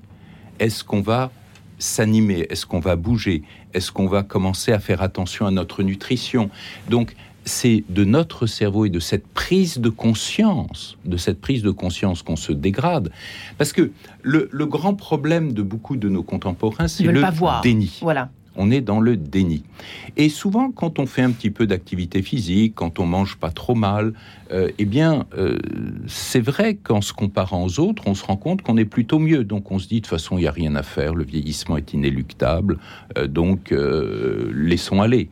Est-ce qu'on va s'animer? Est-ce qu'on va bouger? Est-ce qu'on va commencer à faire attention à notre nutrition? Donc, c'est de notre cerveau et de cette prise de conscience, de cette prise de conscience qu'on se dégrade. Parce que le, le grand problème de beaucoup de nos contemporains, c'est le déni. Voilà. On est dans le déni. Et souvent, quand on fait un petit peu d'activité physique, quand on mange pas trop mal, euh, eh bien, euh, c'est vrai qu'en se comparant aux autres, on se rend compte qu'on est plutôt mieux. Donc, on se dit de toute façon, il n'y a rien à faire, le vieillissement est inéluctable, euh, donc laissons aller.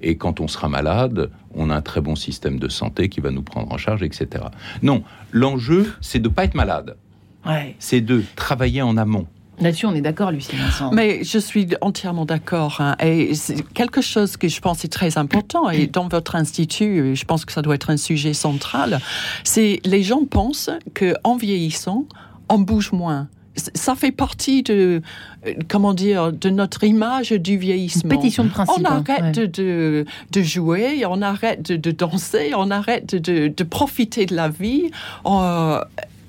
Et quand on sera malade, on a un très bon système de santé qui va nous prendre en charge, etc. Non, l'enjeu, c'est de ne pas être malade. C'est de travailler en amont. Là-dessus, on est d'accord, Lucie Vincent. Mais je suis entièrement d'accord. Hein. Et c'est quelque chose que je pense est très important. Et dans votre institut, je pense que ça doit être un sujet central. C'est les gens pensent que en vieillissant, on bouge moins ça fait partie de comment dire de notre image du vieillissement. Une pétition de principe. On arrête de, de, jouer, on arrête de, danser, on arrête de, de, profiter de la vie.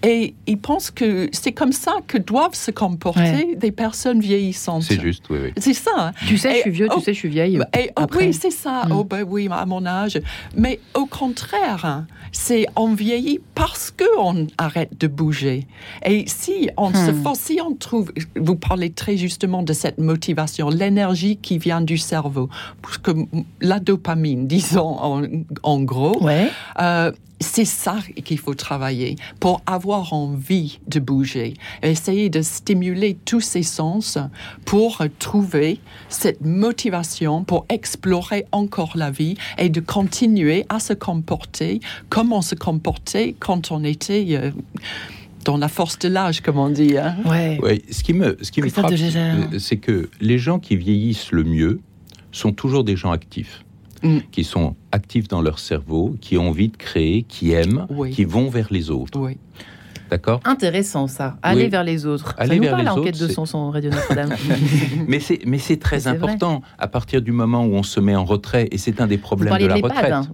Et ils pensent que c'est comme ça que doivent se comporter des personnes vieillissantes. C'est juste, oui, oui. C'est ça. Tu sais, je suis vieux, tu sais, je suis vieille. Et, oh, oui, c'est ça. Mm. Oh, ben oui, à mon âge. Mais au contraire, hein, c'est on vieillit parce qu'on arrête de bouger. Et si on se hmm. force, si on trouve, vous parlez très justement de cette motivation, l'énergie qui vient du cerveau, parce que la dopamine, (laughs) disons en, en gros, ouais. euh, c'est ça qu'il faut travailler pour avoir envie de bouger, essayer de stimuler tous ses sens pour trouver cette motivation pour explorer encore la vie et de continuer à se comporter comme on se comportait quand on était euh, dans la force de l'âge, comme on dit. Hein. Ouais. Ce qui me, ce qui me frappe, euh, c'est que les gens qui vieillissent le mieux sont toujours des gens actifs. Mm. qui sont actifs dans leur cerveau, qui ont envie de créer, qui aiment, qui vont vers les autres. Oui. D'accord? Intéressant ça, aller vers les autres. Aller ça nous vers parle les de sens en Radio Notre-Dame. (laughs) mais c'est mais c'est très important à partir du moment où on se met en retrait et c'est un des problèmes de la retraite. Hein.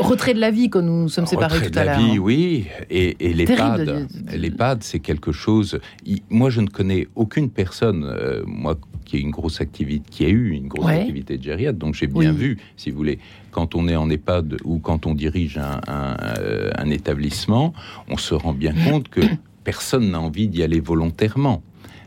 Retrait de la vie quand nous nous sommes séparés retrait tout à l'heure. Retrait de la vie, oui, et, et l'EHPAD, l'EHPAD c'est quelque chose. Moi je ne connais aucune personne, euh, moi qui a une grosse activité, qui a eu une grosse activité de gériatre, donc j'ai bien vu, si vous voulez, quand on est en EHPAD ou quand on dirige un, euh, un établissement, on se rend bien (clears throat) compte que personne n'a envie d'y aller volontairement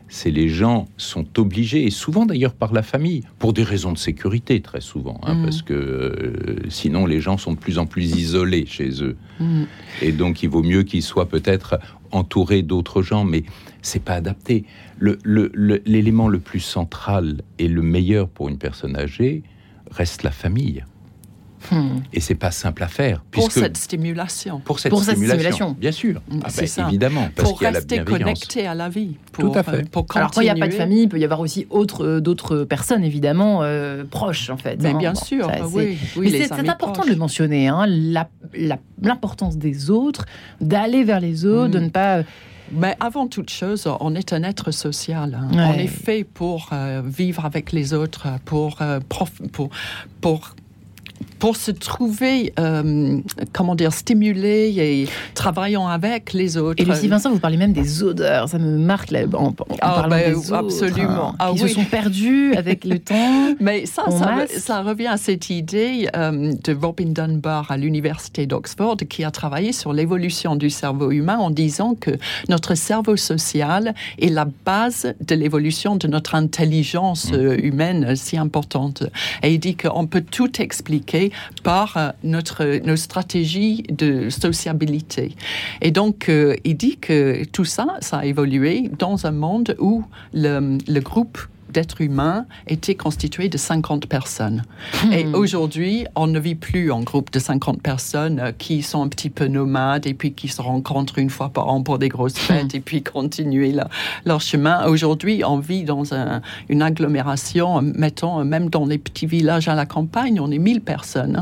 c'est les gens sont obligés, et souvent d'ailleurs par la famille, pour des raisons de sécurité très souvent, hein, mm. parce que euh, sinon les gens sont de plus en plus isolés chez eux. Mm. Et donc il vaut mieux qu'ils soient peut-être entourés d'autres gens, mais c'est pas adapté. L'élément le plus central et le meilleur pour une personne âgée reste la famille. Hmm. Et c'est pas simple à faire. Pour cette stimulation. Pour cette, stimulation, bien sûr. Mm, ah ben, évidemment. Parce pour rester connecté à la vie. Tout à fait. Pour Alors quand il n'y a pas de famille, il peut y avoir aussi euh, d'autres personnes, évidemment, euh, proches, en fait. Mais hein. bien sûr, oui. Mais c'est important de le mentionner, hein, l'importance des autres, d'aller vers les autres, de mm. ne pas... Mais avant toute chose, on est un être social. Hein. On est fait pour euh, vivre avec les autres, pour, pour, pour pour se trouver, euh, comment dire, stimulé et travaillant avec les autres. Et Lucie Vincent, vous parlez même des odeurs, ça me marque là, en, ah, parlant ben, des absolument. Ah, Ils se sont perdus avec le (laughs) temps. Mais ça, ça, revient à cette idée euh, de Robin Dunbar à l'université d'Oxford qui a travaillé sur l'évolution du cerveau humain en disant que notre cerveau social est la base de l'évolution de notre intelligence mm. euh, humaine si importante. Et il dit qu'on peut tout expliquer par euh, notre, nos stratégies de sociabilité. Et donc, euh, il dit que tout ça, ça a évolué dans un monde où le, le groupe d'êtres humains était constitué de 50 personnes. Hmm. Et aujourd'hui, on ne vit plus en groupe de 50 personnes euh, qui sont un petit peu nomades et puis qui se rencontrent une fois par an pour des grosses hmm. fêtes et puis continuer leur chemin. Aujourd'hui, on vit dans une agglomération, mettons, même dans les petits villages à la campagne, on est 1000 personnes.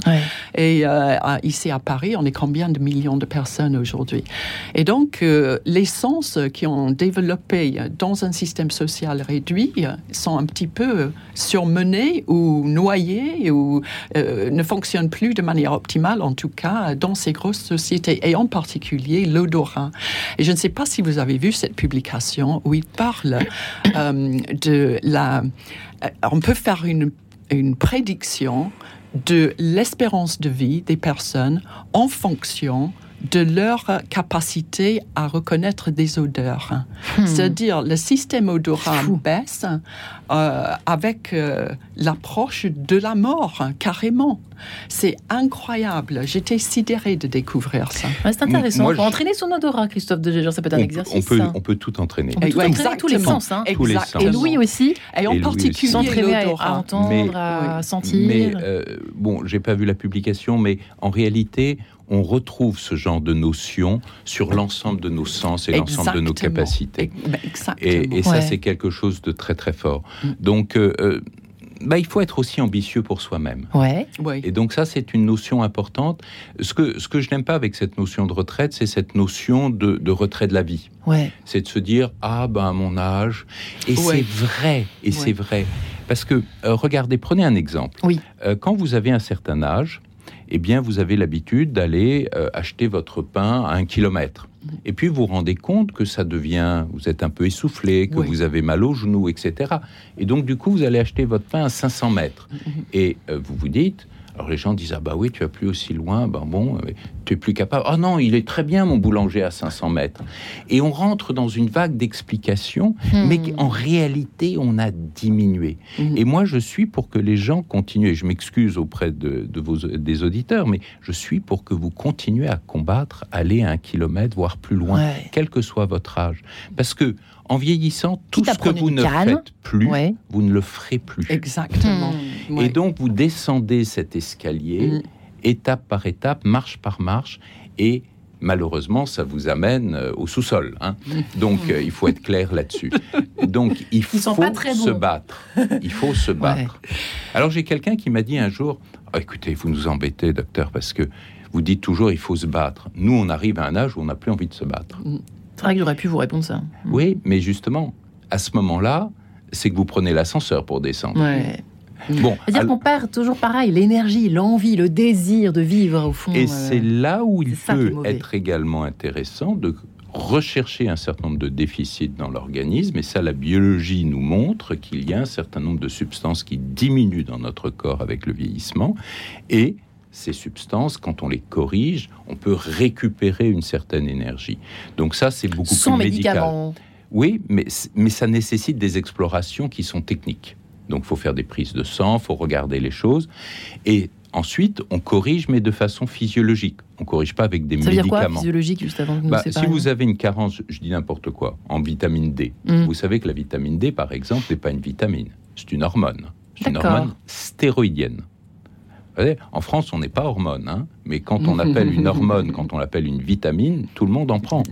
Et euh, ici à Paris, on est combien de millions de personnes aujourd'hui? Et donc, euh, les sens qui ont développé dans un système social réduit sont un petit peu surmenés ou noyés ou euh, ne fonctionnent plus de manière optimale, en tout cas dans ces grosses sociétés, et en particulier l'odorat. Et je ne sais pas si vous avez vu cette publication où il parle euh, de la... Euh, on peut faire une, une prédiction de l'espérance de vie des personnes en fonction de leur capacité à reconnaître des odeurs. Hmm. C'est-à-dire le système odorat baisse euh, avec euh, l'approche de la mort, carrément. C'est incroyable. J'étais sidérée de découvrir ça. Ouais, c'est intéressant. Moi, on peut je- entraîner son odorat, Christophe de Gégère, ça peut être un on, exercice. on peut, ça. on peut tout entraîner. On peut tout entraîner tous les exactement. sens. Hein. Tous les sens. Exactement. Et Louis aussi, Et en Et particulier s'entraîner à, à l'odorat. entendre, Mais- à Oui. sentir. Mais euh, bon, j'ai pas vu la publication, mais en réalité, on retrouve ce genre de notions sur l'ensemble de nos sens et l'ensemble de nos capacités. Exactement. Et, et ça, Ouais. c'est quelque chose de très très fort. Mm. Donc, euh, euh, bah, il faut être aussi ambitieux pour soi-même. Ouais. Et donc ça, c'est une notion importante. Ce que, ce que je n'aime pas avec cette notion de retraite, c'est cette notion de, de retrait de la vie. Ouais. C'est de se dire, ah ben à mon âge, et Ouais. c'est vrai, et c'est vrai. Parce que, euh, regardez, prenez un exemple. Oui. Euh, quand vous avez un certain âge, eh bien, vous avez l'habitude d'aller euh, acheter votre pain à un kilomètre. Et puis, vous vous rendez compte que ça devient, vous êtes un peu essoufflé, que Oui. vous avez mal aux genoux, etc. Et donc, du coup, vous allez acheter votre pain à 500 mètres. Et euh, vous vous dites, alors les gens disent, ah bah oui, tu vas plus aussi loin, ben bon, tu es plus capable. Ah non, il est très bien, mon boulanger, à 500 mètres. Et on rentre dans une vague d'explications, Hmm. mais en réalité, on a diminué. Mhm. Et moi, je suis pour que les gens continuent, et je m'excuse auprès de, de vos, des auditeurs, mais je suis pour que vous continuez à combattre, aller à un kilomètre, voire plus loin, Ouais. quel que soit votre âge. Parce que, en vieillissant, tout Quitte ce que vous ne canne, faites plus, Ouais. vous ne le ferez plus. Exactement. Hmm. Et donc, vous descendez cet escalier, Mm. étape par étape, marche par marche, et malheureusement, ça vous amène euh, au sous-sol. hein. Donc, euh, il faut être (laughs) clair là-dessus. Donc, il faut sont pas très se bons. battre. Il faut se (laughs) battre. Alors, j'ai quelqu'un qui m'a dit un jour, Ah, écoutez, vous nous embêtez, docteur, parce que vous dites toujours, il faut se battre. Nous, on arrive à un âge où on n'a plus envie de se battre. C'est vrai que j'aurais pu vous répondre ça. Oui, mais justement, à ce moment-là, c'est que vous prenez l'ascenseur pour descendre. Ouais. Bon, C'est-à-dire alors- qu'on perd toujours pareil, l'énergie, l'envie, le désir de vivre au fond. Et euh, c'est là où il peut être également intéressant de rechercher un certain nombre de déficits dans l'organisme. Et ça, la biologie nous montre qu'il y a un certain nombre de substances qui diminuent dans notre corps avec le vieillissement. Et ces substances, quand on les corrige, on peut récupérer une certaine énergie. Donc ça, c'est beaucoup sans plus médical. médicaments. Oui, mais, mais ça nécessite des explorations qui sont techniques. Donc, il faut faire des prises de sang, il faut regarder les choses. Et ensuite, on corrige, mais de façon physiologique. On ne corrige pas avec des Ça veut dire quoi, médicaments. physiologique, juste avant de nous Bah, si vous avez une carence, je dis n'importe quoi, en vitamine D, Mm. vous savez que la vitamine D, par exemple, n'est pas une vitamine, c'est une hormone. C'est une hormone stéroïdienne. En France, on n'est pas hormone, hein, mais quand on appelle une hormone, quand on l'appelle une vitamine, tout le monde en prend.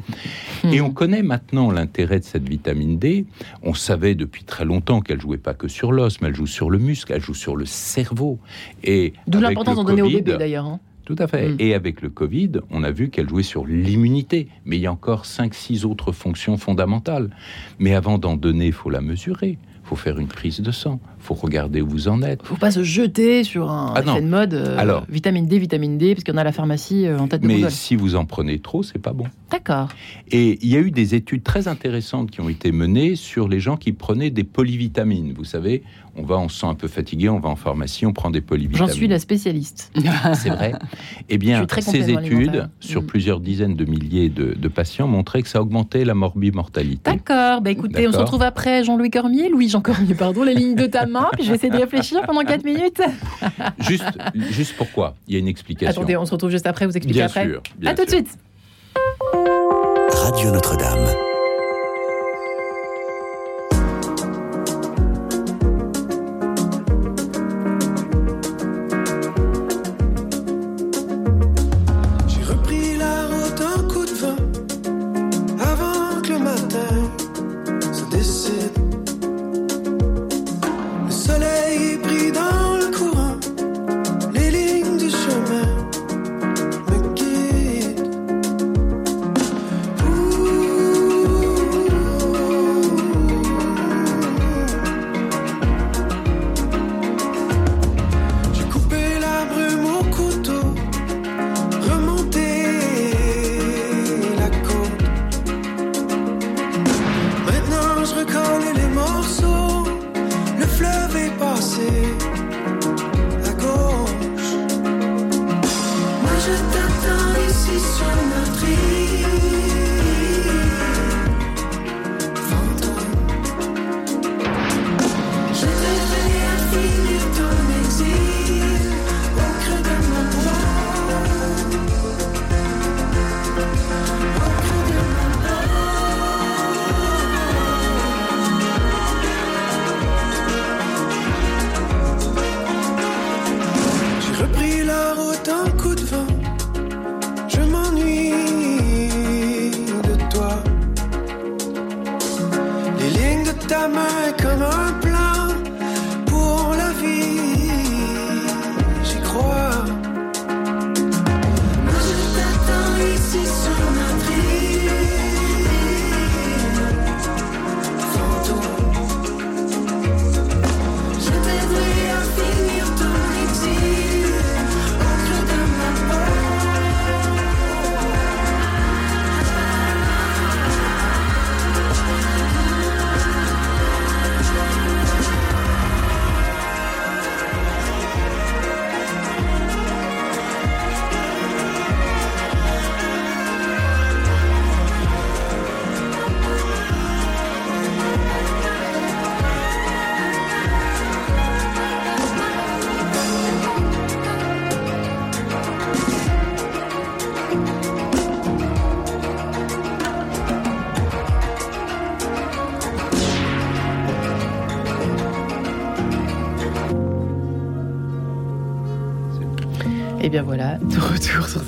Et on connaît maintenant l'intérêt de cette vitamine D. On savait depuis très longtemps qu'elle jouait pas que sur l'os, mais elle joue sur le muscle, elle joue sur le cerveau. Et D'où l'importance d'en donner au Covid- bébé d'ailleurs. hein. Tout à fait. Mm. Et avec le Covid, on a vu qu'elle jouait sur l'immunité. Mais il y a encore 5-6 autres fonctions fondamentales. Mais avant d'en donner, il faut la mesurer. Il faut faire une prise de sang. Faut regarder où vous en êtes. Faut pas se jeter sur un Ah effet de mode. euh, Alors. vitamine D, vitamine D, parce qu'on a la pharmacie euh, en tête de Mais si vous en prenez trop, c'est pas bon. D'accord. Et il y a eu des études très intéressantes qui ont été menées sur les gens qui prenaient des polyvitamines. Vous savez, on va, on se sent un peu fatigué, on va en pharmacie, on prend des polyvitamines. J'en suis la spécialiste. (laughs) C'est vrai. Eh bien, ces études sur Mm. plusieurs dizaines de milliers de, de patients montraient que ça augmentait la morbimortalité. D'accord. Bah écoutez, on se retrouve après Jean-Louis Cormier, Louis-Jean Cormier, pardon, les lignes de ta (laughs) main, puis je vais essayer de réfléchir pendant 4 minutes. (laughs) Juste, juste pourquoi Il y a une explication. Attendez, on se retrouve juste après, vous expliquez bien après. sûr. bien à tout de sûr. suite. Radio Notre-Dame.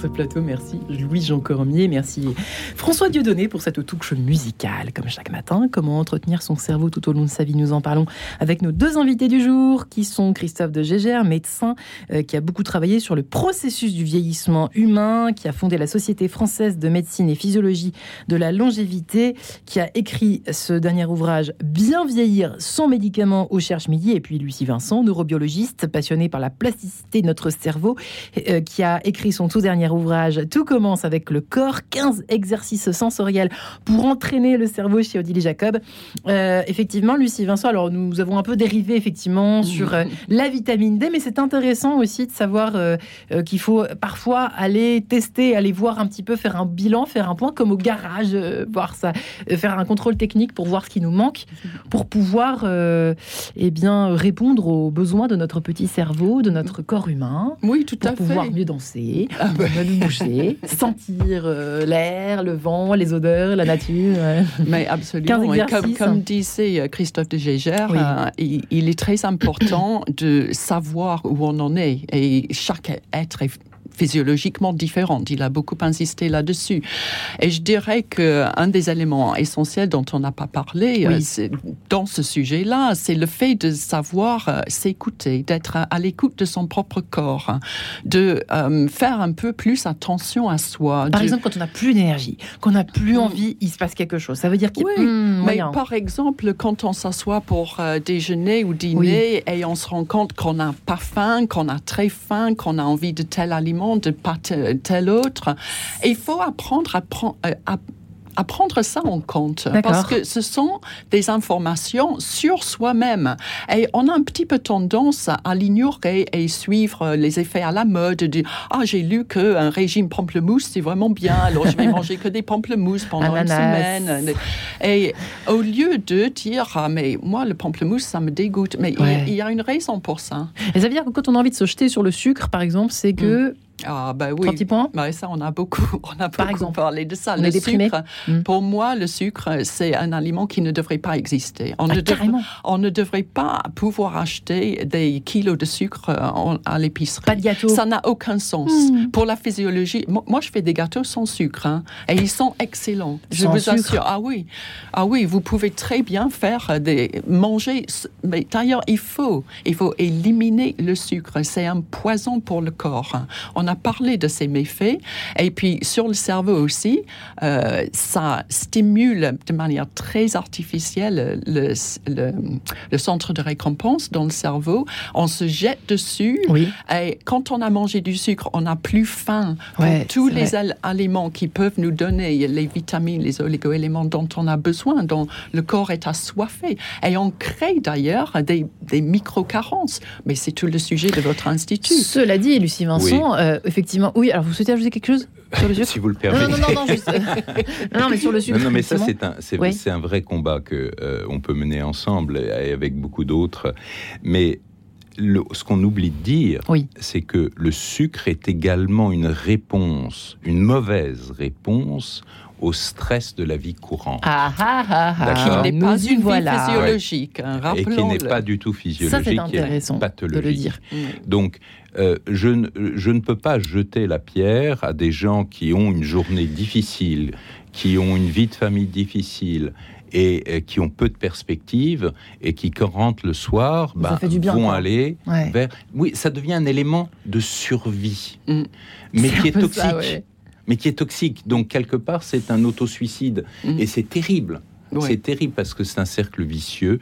Plateau. Merci Louis-Jean Cormier, merci François Dieudonné pour cette touche musicale, comme chaque matin. Comment entretenir son cerveau tout au long de sa vie Nous en parlons avec nos deux invités du jour, qui sont Christophe de Gégère, médecin, euh, qui a beaucoup travaillé sur le processus du vieillissement humain, qui a fondé la Société française de médecine et physiologie de la longévité, qui a écrit ce dernier ouvrage Bien vieillir sans médicaments au Cherche Midi, et puis Lucie Vincent, neurobiologiste, passionné par la plasticité de notre cerveau, euh, qui a écrit son tout dernier ouvrage Tout commence avec le corps, 15 exercices sensoriels pour entraîner le cerveau chez Odile Jacob. Euh, effectivement, Lucie Vincent, alors nous avons un peu dérivé effectivement sur euh, la vitamine D, mais c'est intéressant aussi de savoir euh, qu'il faut parfois aller tester, aller voir un petit peu, faire un bilan, faire un point comme au garage, voir ça, faire un contrôle technique pour voir ce qui nous manque, pour pouvoir eh bien, répondre aux besoins de notre petit cerveau, de notre corps humain Oui, tout pour à pouvoir fait. mieux danser, Ah ben. mieux bouger, (laughs) sentir l'air, le vent, les odeurs, la nature. (laughs) Mais absolument. 15 Et comme, disait euh, Christophe de Gégère, Oui. euh, il, il est très important de savoir où on en est. Et chaque être est physiologiquement différent. Il a beaucoup insisté là-dessus. Et je dirais qu'un des éléments essentiels dont on n'a pas parlé Oui. euh, dans ce sujet-là, c'est le fait de savoir euh, s'écouter, d'être à, l'écoute de son propre corps, de euh, faire un peu plus attention à soi. Par de- exemple, quand on n'a plus d'énergie, qu'on n'a plus envie, il se passe quelque chose. Ça veut dire qu'il y a Oui, Hmm, Mais moyen. par exemple, quand on s'assoit pour euh, déjeuner ou dîner et on se rend compte qu'on n'a pas faim, qu'on a très faim, qu'on a envie de tel aliment, de pas tel, tel autre, il faut apprendre à, prendre à prendre ça en compte. Parce que ce sont des informations sur soi-même. Et on a un petit peu tendance à l'ignorer et suivre les effets à la mode. De, ah, j'ai lu qu'un régime pamplemousse, c'est vraiment bien, alors je vais (laughs) manger que des pamplemousses pendant Ananas. une semaine. Et au lieu de dire, ah, mais moi, le pamplemousse, ça me dégoûte. Mais il- Ouais. il, y a une raison pour ça. Et ça veut dire que quand on a envie de se jeter sur le sucre, par exemple, c'est que. Ah, bah oui. Trois petits points Ouais, ça, on a beaucoup, (laughs) on a Par beaucoup exemple. parlé de ça. On le sucre, Mm. pour moi, le sucre, c'est un aliment qui ne devrait pas exister. On, Ah, ne, devrait, carrément. on ne devrait pas pouvoir acheter des kilos de sucre euh, en- à l'épicerie. Pas de gâteau. Ça n'a aucun sens. Mm. Pour la physiologie, moi, je fais des gâteaux sans sucre, hein, et ils sont excellents. Je Sans vous sucre. assure. Ah oui, ah oui, vous pouvez très bien faire des manger. Mais d'ailleurs, il faut, il faut éliminer le sucre. C'est un poison pour le corps. On a parlé de ses méfaits, et puis sur le cerveau aussi, euh, ça stimule de manière très artificielle le, le, le centre de récompense dans le cerveau. On se jette dessus. Oui. Et quand on a mangé du sucre, on n'a plus faim Ouais, tous les vrai. aliments qui peuvent nous donner les vitamines, les oligo-éléments dont on a besoin, dont le corps est assoiffé. Et on crée d'ailleurs des, des micro-carences. Mais c'est tout le sujet de votre institut. Cela dit, Lucie Vincent, euh, effectivement. Oui, alors vous souhaitez ajouter quelque chose sur le sucre (laughs) si vous le non, permettez. non, non, non, juste. (laughs) non, non, mais sur le sucre. Non, non, mais ça, c'est un, c'est, Oui. c'est un vrai combat que euh, on peut mener ensemble et avec beaucoup d'autres. Mais le- ce qu'on oublie de dire, Oui. c'est que le sucre est également une réponse, une mauvaise réponse au stress de la vie courante. Ah ah ah, ah. Qui n'est pas vie voilà. physiologique, hein, et qui n'est pas du tout Ça, physiologique, c'est qui est intéressant de pathologique. le dire. Mm. Donc, euh, je, ne, je ne peux pas jeter la pierre à des gens qui ont une journée difficile, qui ont une vie de famille difficile et euh, qui ont peu de perspectives et qui, quand rentrent le soir, du bien, vont quoi. aller Ouais. vers... Oui, ça devient un élément de survie, Mm. mais qui est toxique. ça, ouais. Mais qui est toxique. Donc, quelque part, c'est un autosuicide. Mm. Et c'est terrible. Ouais. C'est terrible parce que c'est un cercle vicieux.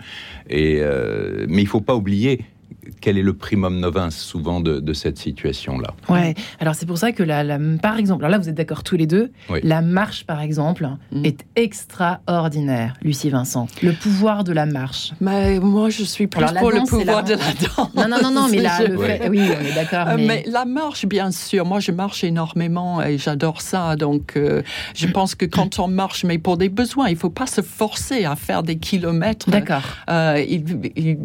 Et, euh, mais il faut pas oublier quel est le primum novin souvent de, de cette situation-là. Ouais. Alors c'est pour ça que la, la- par exemple, alors là vous êtes d'accord tous les deux, Oui. la marche par exemple Mm. est extraordinaire, Lucie Vincent. Le pouvoir de la marche. Mais moi, je suis plus Alors, pour le danse, pouvoir la- de la danse. Non non non non, mais (laughs) là Je- le Ouais. fait, oui on est d'accord. Euh, mais... mais... la marche, bien sûr. Moi, je marche énormément et j'adore ça. Donc, euh, je pense que quand on marche, mais pour des besoins, il faut pas se forcer à faire des kilomètres. D'accord. Euh, il- il-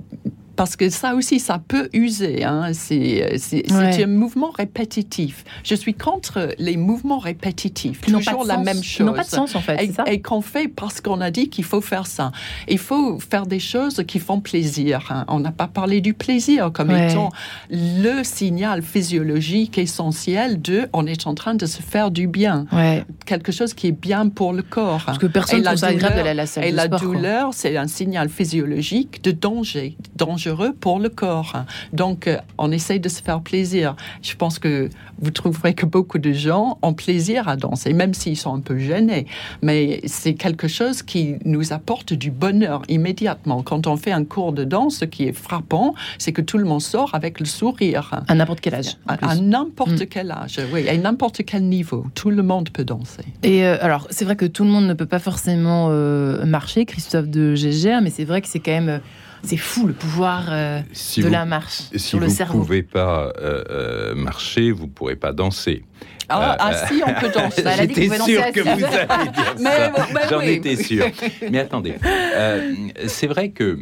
parce que ça aussi, ça peut user. Hein. C'est Ouais. un mouvement répétitif. Je suis contre les mouvements répétitifs. Pas Toujours de la sens. même chose. n'ont pas de sens en fait, Et, c'est ça et qu'on fait parce qu'on a dit qu'il faut faire ça. Il faut faire des choses qui font plaisir. hein. On n'a pas parlé du plaisir comme Ouais. étant le signal physiologique essentiel de on est en train de se faire du bien. Ouais. Quelque chose qui est bien pour le corps. Parce que personne ne la d'aller à la salle Et de la sport. douleur, c'est un signal physiologique de danger, dangereux pour le corps. Donc, euh, on essaye de se faire plaisir. Je pense que vous trouverez que beaucoup de gens ont plaisir à danser, même s'ils sont un peu gênés. Mais c'est quelque chose qui nous apporte du bonheur immédiatement. Quand on fait un cours de danse, ce qui est frappant, c'est que tout le monde sort avec le sourire. À n'importe quel âge. À, n'importe Mm. quel âge, oui, à n'importe quel niveau, tout le monde peut danser. Et euh, alors, c'est vrai que tout le monde ne peut pas forcément euh, marcher, Christophe de Gégère, mais c'est vrai que c'est quand même. euh, c'est fou le pouvoir euh, Si de vous, la marche si sur vous le ne cerveau. pouvez pas euh, euh, marcher, vous ne pourrez pas danser. Ah, Euh, ah, si, on peut danser. (laughs) Bah, J'étais sûr danser que vous alliez dire Mais ça. bon, ben J'en oui. étais sûr. Mais attendez, euh, c'est vrai que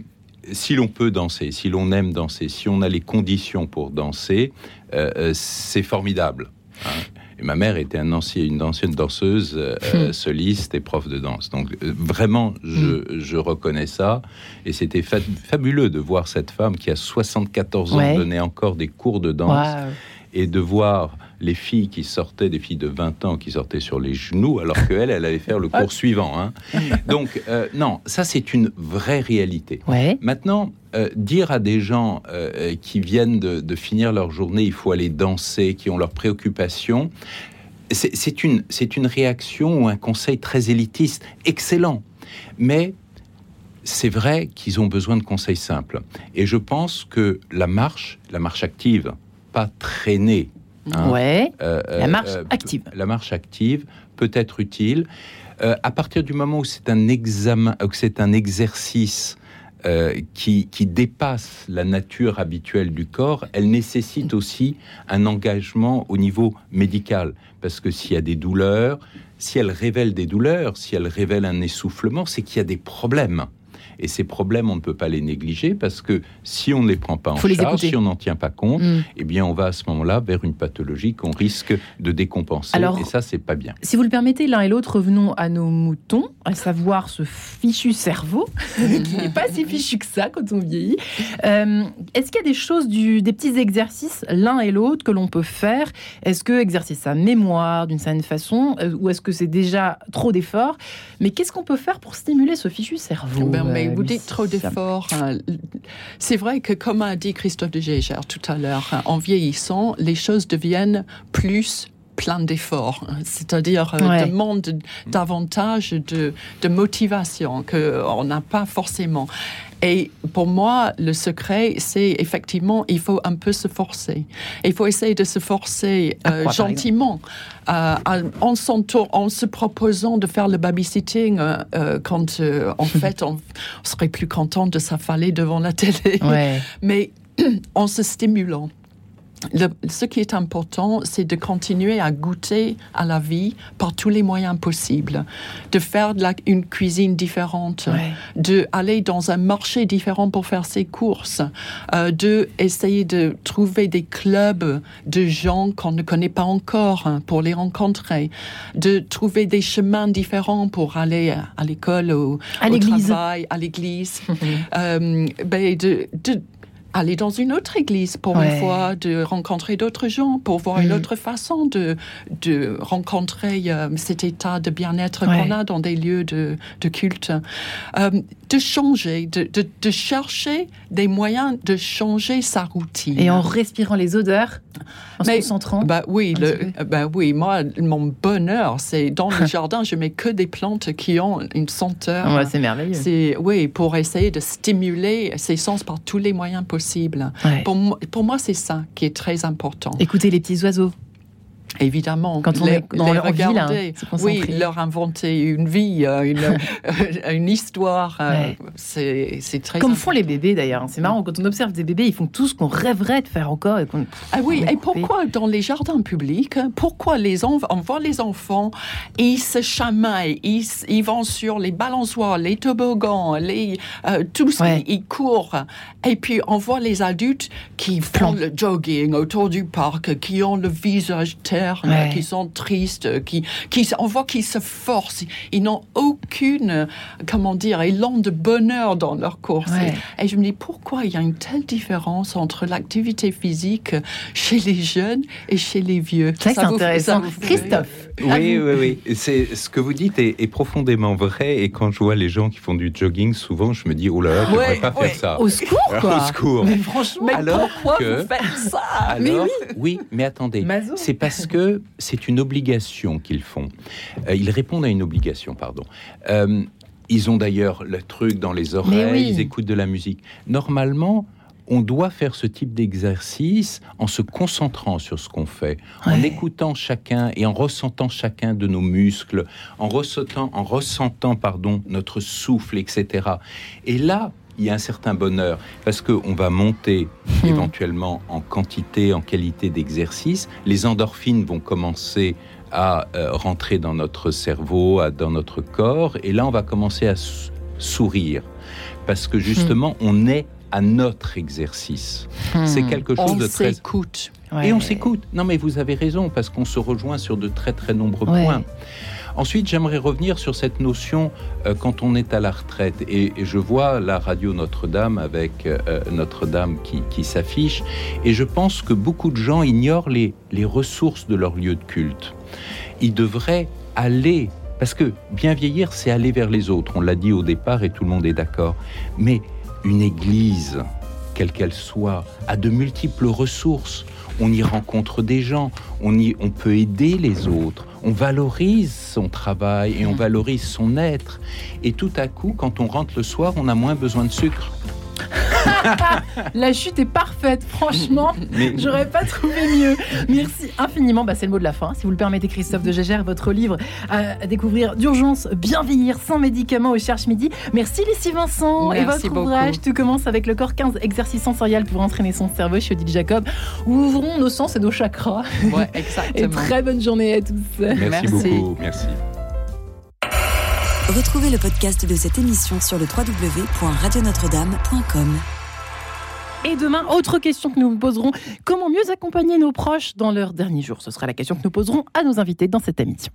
si l'on peut danser, si l'on aime danser, si on a les conditions pour danser, c'est formidable. hein. Et ma mère était un ancien- une ancienne danseuse, euh, euh, soliste et prof de danse. Donc euh, vraiment, je, je reconnais ça. Et c'était fa- fabuleux de voir cette femme qui a 74 ans Ouais. donner encore des cours de danse et de voir les filles qui sortaient, des filles de 20 ans qui sortaient sur les genoux, alors qu'elle, elle allait faire le (laughs) cours suivant. hein. Donc, euh, non, ça c'est une vraie réalité. Ouais. Maintenant, euh, dire à des gens euh, qui viennent de, de finir leur journée, il faut aller danser, qui ont leurs préoccupations, c'est une, une réaction ou un conseil très élitiste, excellent. Mais c'est vrai qu'ils ont besoin de conseils simples. Et je pense que la marche, la marche active, pas traînée, hein, Ouais. euh, La marche euh, active. La marche active peut être utile euh, à partir du moment où c'est un examen, c'est un exercice euh, qui, qui dépasse la nature habituelle du corps, elle nécessite aussi un engagement au niveau médical. Parce que s'il y a des douleurs, si elle révèle des douleurs, si elle révèle un essoufflement, c'est qu'il y a des problèmes. Et ces problèmes, on ne peut pas les négliger parce que si on ne les prend pas en Faut charge, écouter. si on n'en tient pas compte, Mm. eh bien, on va à ce moment-là vers une pathologie qu'on risque de décompenser. Alors- et ça, c'est pas bien. Si vous le permettez, l'un et l'autre, revenons à nos moutons, à savoir ce fichu cerveau, (laughs) qui n'est pas si fichu que ça quand on vieillit. Euh, Est-ce qu'il y a des choses, du, des petits exercices, l'un et l'autre, que l'on peut faire? Est-ce que exercer sa mémoire d'une certaine façon, euh, ou est-ce que c'est déjà trop d'efforts? Mais qu'est-ce qu'on peut faire pour stimuler ce fichu cerveau? Ben, mais vous dites trop d'efforts. hein. C'est vrai que, comme a dit Christophe de Gégère tout à l'heure, hein, en vieillissant, les choses deviennent plus plein d'efforts, hein. c'est-à-dire euh, Ouais. demandent davantage de, de motivation qu'on n'a pas forcément. Et pour moi, le secret, c'est effectivement, il faut un peu se forcer. Il faut essayer de se forcer euh, quoi, gentiment, euh, en, se proposant de faire le babysitting euh, quand, en (laughs) fait, on, on serait plus content de s'affaler devant la télé. Ouais. Mais (clears throat) en se stimulant. Ce qui est important, c'est de continuer à goûter à la vie par tous les moyens possibles, de faire de la, une cuisine différente, de aller dans un marché différent pour faire ses courses, euh, de essayer de trouver des clubs de gens qu'on ne connaît pas encore hein, pour les rencontrer, de trouver des chemins différents pour aller à l'école ou à au travail, à l'église, (laughs) euh, ben de, de aller dans une autre église pour une fois, de rencontrer d'autres gens, pour voir une mm. autre façon de, de rencontrer euh, cet état de bien-être qu'on a dans des lieux de, de culte. Euh, de changer, de, de, de, chercher des moyens de changer sa routine. Et en respirant les odeurs, en se concentrant. Bah oui, le, bah oui, moi, mon bonheur, c'est dans le (laughs) jardin, je mets que des plantes qui ont une senteur. Ouais, c'est merveilleux. C'est oui, pour essayer de stimuler ses sens par tous les moyens possibles. Pour, pour moi, c'est ça qui est très important. Écoutez les petits oiseaux. Évidemment, quand on les, est dans les regarder, oui, leur inventer une vie, euh, une, (laughs) euh, une histoire, euh, c'est très comme font les bébés d'ailleurs. C'est marrant quand on observe des bébés, ils font tout ce qu'on rêverait de faire encore. Et ah oui, et pourquoi dans les jardins publics, pourquoi les on voit les enfants, ils se chamaillent, ils, ils vont sur les balançoires, les toboggans, les tout ce ils courent, et puis on voit les adultes qui font le jogging autour du parc, qui ont le visage qui sont tristes, qui, qui, on voit qu'ils se forcent. Ils n'ont aucune, comment dire, élan de bonheur dans leur course. Et, je me dis, pourquoi il y a une telle différence entre l'activité physique chez les jeunes et chez les vieux? Ça, c'est intéressant. Christophe. Oui, oui, oui. C'est, ce que vous dites est, profondément vrai. Et quand je vois les gens qui font du jogging, souvent, je me dis, oh là là, je ne ouais, pas faire ça. Au secours, quoi. Au secours. Mais franchement, alors pourquoi vous faites ça? mais oui. oui, mais attendez. C'est parce que c'est une obligation qu'ils font. Euh, ils répondent à une obligation, pardon. Euh, ils ont d'ailleurs le truc dans les oreilles, ils écoutent de la musique. Normalement, on doit faire ce type d'exercice en se concentrant sur ce qu'on fait, en écoutant chacun et en ressentant chacun de nos muscles, en ressentant, en ressentant pardon, notre souffle, etc. Et là, il y a un certain bonheur parce qu'on va monter hmm. éventuellement en quantité, en qualité d'exercice. Les endorphines vont commencer à euh, rentrer dans notre cerveau, dans notre corps, et là on va commencer à sourire parce que justement hmm. on est à notre exercice. Hmm. C'est quelque chose de très... s'écoute. Et on s'écoute. Non mais vous avez raison parce qu'on se rejoint sur de très très nombreux points. Ensuite, j'aimerais revenir sur cette notion euh, quand on est à la retraite. Et, je vois la radio Notre-Dame avec euh, Notre-Dame qui, s'affiche. Et je pense que beaucoup de gens ignorent les, les ressources de leur lieu de culte. Ils devraient aller, parce que bien vieillir, c'est aller vers les autres. On l'a dit au départ et tout le monde est d'accord. Mais une église, quelle qu'elle soit, a de multiples ressources. On y rencontre des gens, on, y, on peut aider les autres, on valorise son travail et on valorise son être. Et tout à coup, quand on rentre le soir, on a moins besoin de sucre. (laughs) la chute est parfaite, franchement. J'aurais pas trouvé mieux. Merci infiniment. Bah, c'est le mot de la fin. Si vous le permettez, Christophe de Gégère, votre livre à découvrir d'urgence, bien vieillir sans médicaments au Cherche Midi. Merci Lucie Vincent et votre ouvrage. Tout commence avec le corps 15 exercices sensoriels pour entraîner son cerveau chez Odile Jacob. Ouvrons nos sens et nos chakras. Ouais, (laughs) exactement. et très bonne journée à tous. Merci, Merci. beaucoup. Merci. Retrouvez le podcast de cette émission sur le www.radionotre-dame.com. Et demain, autre question que nous vous poserons comment mieux accompagner nos proches dans leurs derniers jours Ce sera la question que nous poserons à nos invités dans cette émission.